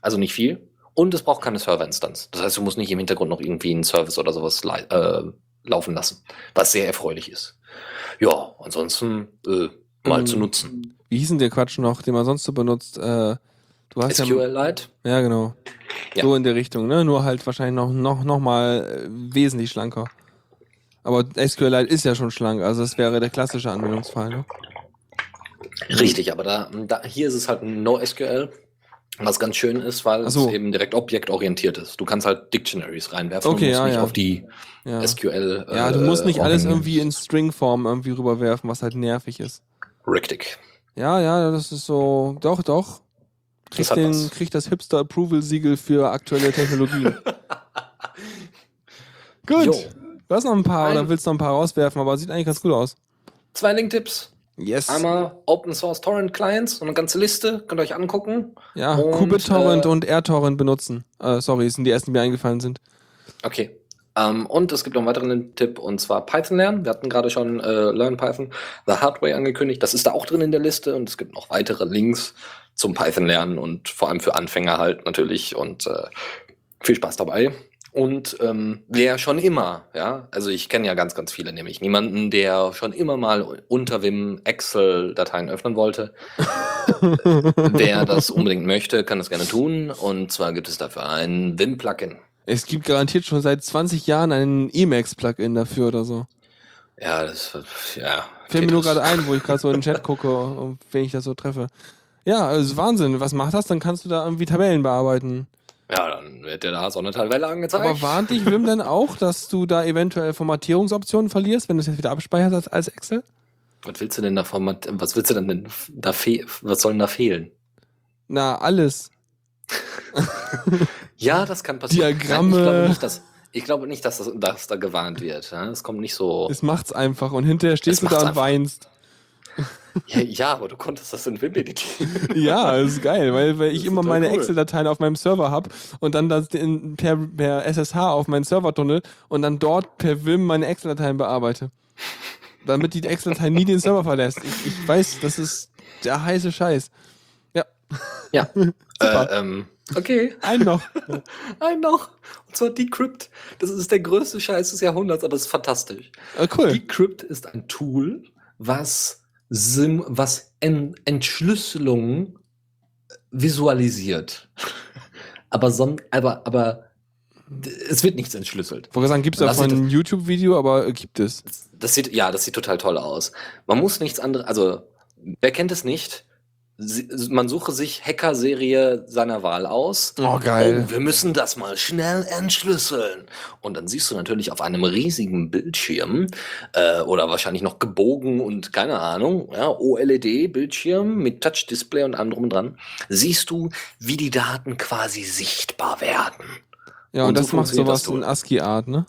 Also nicht viel. Und es braucht keine Serverinstanz. Das heißt, du musst nicht im Hintergrund noch irgendwie einen Service oder sowas äh, laufen lassen. Was sehr erfreulich ist. Ja, ansonsten äh, mal Ähm, zu nutzen. Wie hieß denn der Quatsch noch, den man sonst so benutzt? Äh, du hast ja. SQLite? Ja, genau. Ja. So in der Richtung, ne? Nur halt wahrscheinlich noch, noch, noch mal äh, wesentlich schlanker. Aber SQLite ist ja schon schlank, also das wäre der klassische Anwendungsfall, ne? Richtig, aber da, da hier ist es halt ein NoSQL, was ganz schön ist, weil so. es eben direkt objektorientiert ist. Du kannst halt Dictionaries reinwerfen Okay, und musst ja, nicht ja. auf die Ja. SQL. ja, du musst nicht äh, alles Organ- irgendwie in Stringform irgendwie rüberwerfen, was halt nervig ist. Richtig. Ja, ja, das ist so. Doch, doch. Das den, was. kriegt das Hipster Approval Siegel für aktuelle Technologien. Gut. Jo. Du hast noch ein paar Ein- oder willst noch ein paar rauswerfen, aber sieht eigentlich ganz gut aus. Zwei Link-Tipps. Yes. Einmal Open Source Torrent Clients, so eine ganze Liste, könnt ihr euch angucken. ja, und, QBitTorrent äh, und AirTorrent benutzen. Äh, sorry, das sind die ersten, die mir eingefallen sind. Okay. Ähm, und es gibt noch einen weiteren Tipp und zwar Python lernen. Wir hatten gerade schon äh, Learn Python The Hard Way angekündigt. Das ist da auch drin in der Liste und es gibt noch weitere Links zum Python lernen und vor allem für Anfänger halt natürlich und äh, viel Spaß dabei. Und ähm, wer schon immer, ja, also ich kenne ja ganz, ganz viele, nämlich niemanden, der schon immer mal unter Vim Excel-Dateien öffnen wollte. wer das unbedingt möchte, kann das gerne tun. Und zwar gibt es dafür ein Vim-Plugin. Es gibt garantiert schon seit 20 Jahren ein Emacs-Plugin dafür oder so. Ja, das, ja. Fällt mir nur gerade ein, wo ich gerade so in den Chat gucke, wenn ich das so treffe. Ja, ist Wahnsinn. Was macht das? Dann kannst du da irgendwie Tabellen bearbeiten. Ja, dann wird dir da so eine Tabelle angezeigt. Aber warnt dich Wim denn auch, dass du da eventuell Formatierungsoptionen verlierst, wenn du es jetzt wieder abspeicherst als, Excel? was willst du denn da format was willst du denn, denn da fe was soll denn da fehlen? Na, alles. Ja, das kann passieren. Diagramme. Ich glaube nicht, dass, ich glaube nicht, dass das, dass da gewarnt wird. Es kommt nicht so. Es macht's einfach und hinterher stehst du da und einfach. weinst. Ja, ja, aber du konntest das in Wim editieren. Ja, das ist geil, weil, weil ich immer meine cool. Excel-Dateien auf meinem Server habe und dann das in, per, per SSH auf meinen Server tunnel und dann dort per Vim meine Excel-Dateien bearbeite. Damit die Excel-Datei nie den Server verlässt. Ich, ich weiß, das ist der heiße Scheiß. Ja. Super. Äh, ähm, okay. Ein noch. Ein noch. Und zwar Decrypt. Das ist der größte Scheiß des Jahrhunderts, aber das ist fantastisch. Äh, cool. Decrypt ist ein Tool, was, Sim was en Entschlüsselung visualisiert. aber, son aber, aber es wird nichts entschlüsselt. Ich wollte sagen, gibt es davon ein YouTube-Video, aber äh, gibt es. Das sieht, ja, das sieht total toll aus. Man muss nichts anderes, also, wer kennt es nicht? Man suche sich Hacker-Serie seiner Wahl aus. Oh, geil. Oh, wir müssen das mal schnell entschlüsseln. Und dann siehst du natürlich auf einem riesigen Bildschirm äh, oder wahrscheinlich noch gebogen und keine Ahnung, ja, OLED-Bildschirm mit Touch-Display und allem drum und dran, siehst du, wie die Daten quasi sichtbar werden. Ja, und, und so das macht funktioniert sowas in ASCII-Art, ne?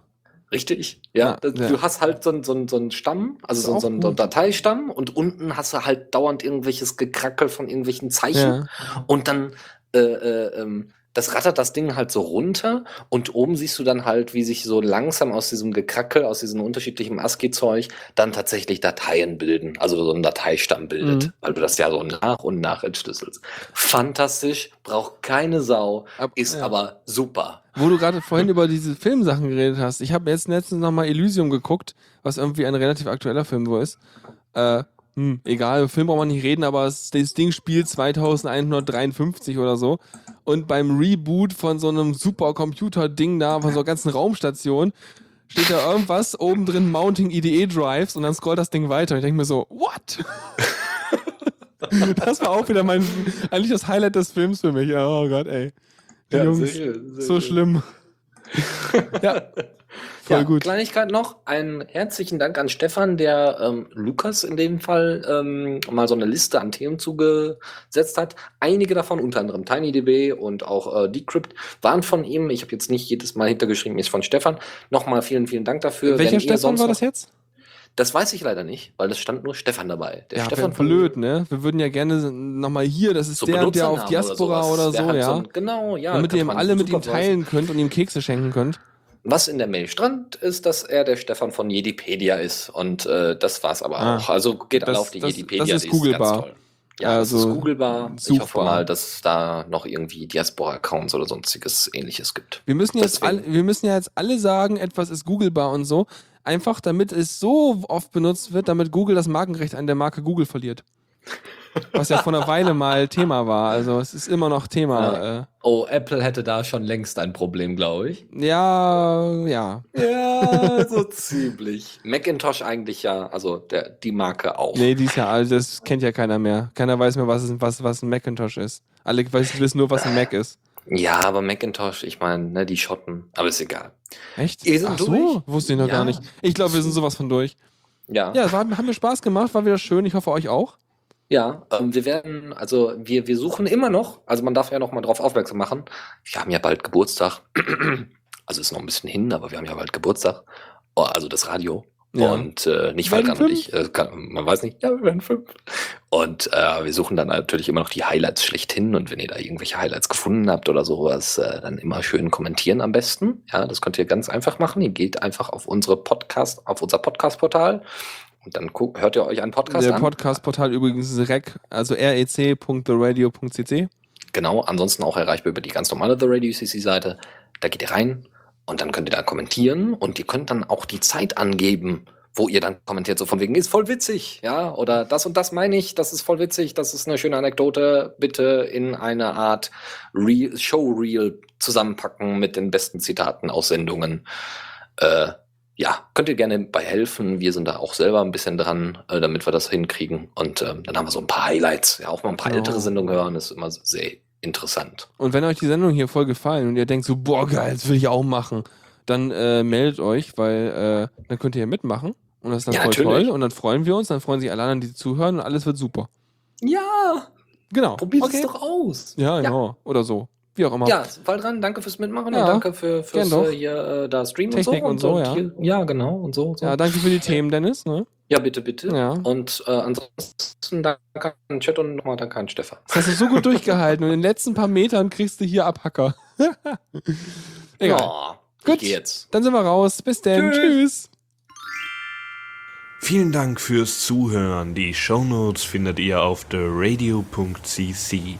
Richtig? Ja, Ja, du hast halt so, einen- so, einen- so einen Stamm, also so, so einen gut. Dateistamm und unten hast du halt dauernd irgendwelches Gekrackel von irgendwelchen Zeichen Ja. und dann äh, äh, ähm, das rattert das Ding halt so runter und oben siehst du dann halt, wie sich so langsam aus diesem Gekrackel, aus diesem unterschiedlichen ASCII-Zeug dann tatsächlich Dateien bilden, also so ein Dateistamm bildet, Mhm. weil du das ja so nach und nach entschlüsselst. Fantastisch, braucht keine Sau, Ab- ist ja. aber super. Wo du gerade vorhin über diese Filmsachen geredet hast. Ich habe jetzt letztens nochmal Elysium geguckt, was irgendwie ein relativ aktueller Film wohl ist. Äh, hm, egal, Film braucht man nicht reden, aber das Ding spielt 2153 oder so. Und beim Reboot von so einem Supercomputer-Ding da, von so einer ganzen Raumstation, steht da irgendwas oben drin, Mounting IDE Drives, und dann scrollt das Ding weiter. Und ich denke mir so, what? das war auch wieder mein, eigentlich das Highlight des Films für mich. Oh Gott, ey. Die Jungs, schön, sehr so schön. schlimm. ja, voll ja, gut. Kleinigkeit noch. Einen herzlichen Dank an Stefan, der ähm, Lukas in dem Fall ähm, mal so eine Liste an Themen zugesetzt hat. Einige davon, unter anderem TinyDB und auch äh, Decrypt, waren von ihm. Ich habe jetzt nicht jedes Mal hintergeschrieben, ist von Stefan. Nochmal vielen, vielen Dank dafür. Welcher Stefan war das jetzt? Das weiß ich leider nicht, weil es stand nur Stefan dabei. Der ja, Stefan blöd, ne? Wir würden ja gerne nochmal hier, das ist so der, der auf Diaspora oder Der so, ja. ein- genau, ja. Damit ihr ihm alle mit ihm teilen könnt und ihm Kekse schenken könnt. Was in der Mail stand, ist, dass er der Stefan von Jedipedia ist. Und äh, das war's aber Ah. auch. Also geht alle Das- auf die das- Jedipedia. das ist toll. Ja, das Also, ist googlebar. Ich hoffe mal, dass es da noch irgendwie Diaspora-Accounts oder sonstiges ähnliches gibt. Wir müssen jetzt Deswegen. alle, wir müssen ja jetzt alle sagen, etwas ist googlebar und so. Einfach damit es so oft benutzt wird, damit Google das Markenrecht an der Marke Google verliert. Was ja vor einer Weile mal Thema war. Also es ist immer noch Thema. Äh, Oh, Apple hätte da schon längst ein Problem, glaube ich. ja, ja. Ja, so ziemlich. Macintosh eigentlich ja, also der, die Marke auch. Nee, die ist ja, also das kennt ja keiner mehr. Keiner weiß mehr, was, es- was, was ein Macintosh ist. Alle weiß- wissen nur, was ein Mac ist. Ja, aber Macintosh, ich meine, ne, die Schotten, aber ist egal. Echt? Wir sind Ach so, durch. wusste ich noch Ja. gar nicht. Ich glaube, wir sind sowas von durch. Ja. Ja, es war, hat mir Spaß gemacht, war wieder schön. Ich hoffe, euch auch. Ja, ähm, wir werden, also wir, wir suchen immer noch, also man darf ja noch mal drauf aufmerksam machen, wir haben ja bald Geburtstag. Also ist noch ein bisschen hin, aber wir haben ja bald Geburtstag. Oh, also das Radio. Ja. Und äh, nicht Falkan und ich, äh, kann, man weiß nicht, ja, wir werden fünf. Und äh, wir suchen dann natürlich immer noch die Highlights schlechthin. Und wenn ihr da irgendwelche Highlights gefunden habt oder sowas, äh, dann immer schön kommentieren am besten. Ja, das könnt ihr ganz einfach machen. Ihr geht einfach auf unsere Podcast, auf unser Podcast-Portal und dann hört ihr euch einen Podcast Der an. Podcast-Portal übrigens ist rec, also rec.theradio.cc. Genau, ansonsten auch erreichbar über die ganz normale The Radio CC Seite. Da geht ihr rein und dann könnt ihr da kommentieren und ihr könnt dann auch die Zeit angeben, wo ihr dann kommentiert, so von wegen, ist voll witzig, ja, oder das und das meine ich, das ist voll witzig, das ist eine schöne Anekdote, bitte in eine Art Reel, Showreel zusammenpacken mit den besten Zitaten aus Sendungen. Äh, ja, könnt ihr gerne bei helfen. Wir sind da auch selber ein bisschen dran, äh, damit wir das hinkriegen. Und ähm, dann haben wir so ein paar Highlights. Ja, auch mal ein paar Genau. ältere Sendungen hören, ist immer sehr interessant. Und wenn euch die Sendung hier voll gefallen und ihr denkt so, boah, geil, das will ich auch machen, dann äh, meldet euch, weil äh, dann könnt ihr ja mitmachen. Und das ist dann Ja, voll natürlich. toll. Und dann freuen wir uns, dann freuen sich alle anderen, die zuhören und alles wird super. Ja, Genau. probiert okay. es doch aus. Ja, genau. Oder so. Wie auch immer. Ja, fall dran, danke fürs Mitmachen Ja, und danke für, fürs äh, hier äh, da Streamen Technik und und so. so, ja. hier, ja, genau, und so. so. Ja, danke für die Themen, Dennis. Ne? Ja, bitte, bitte. Ja. Und äh, ansonsten danke an den Chat und nochmal danke an Stefan. Das hast du so gut durchgehalten und in den letzten paar Metern kriegst du hier Abhacker. Egal. Oh, Gut. Jetzt. Dann sind wir raus. Bis dann. Tschüss. Tschüss. Vielen Dank fürs Zuhören. Die Shownotes findet ihr auf theradio.cc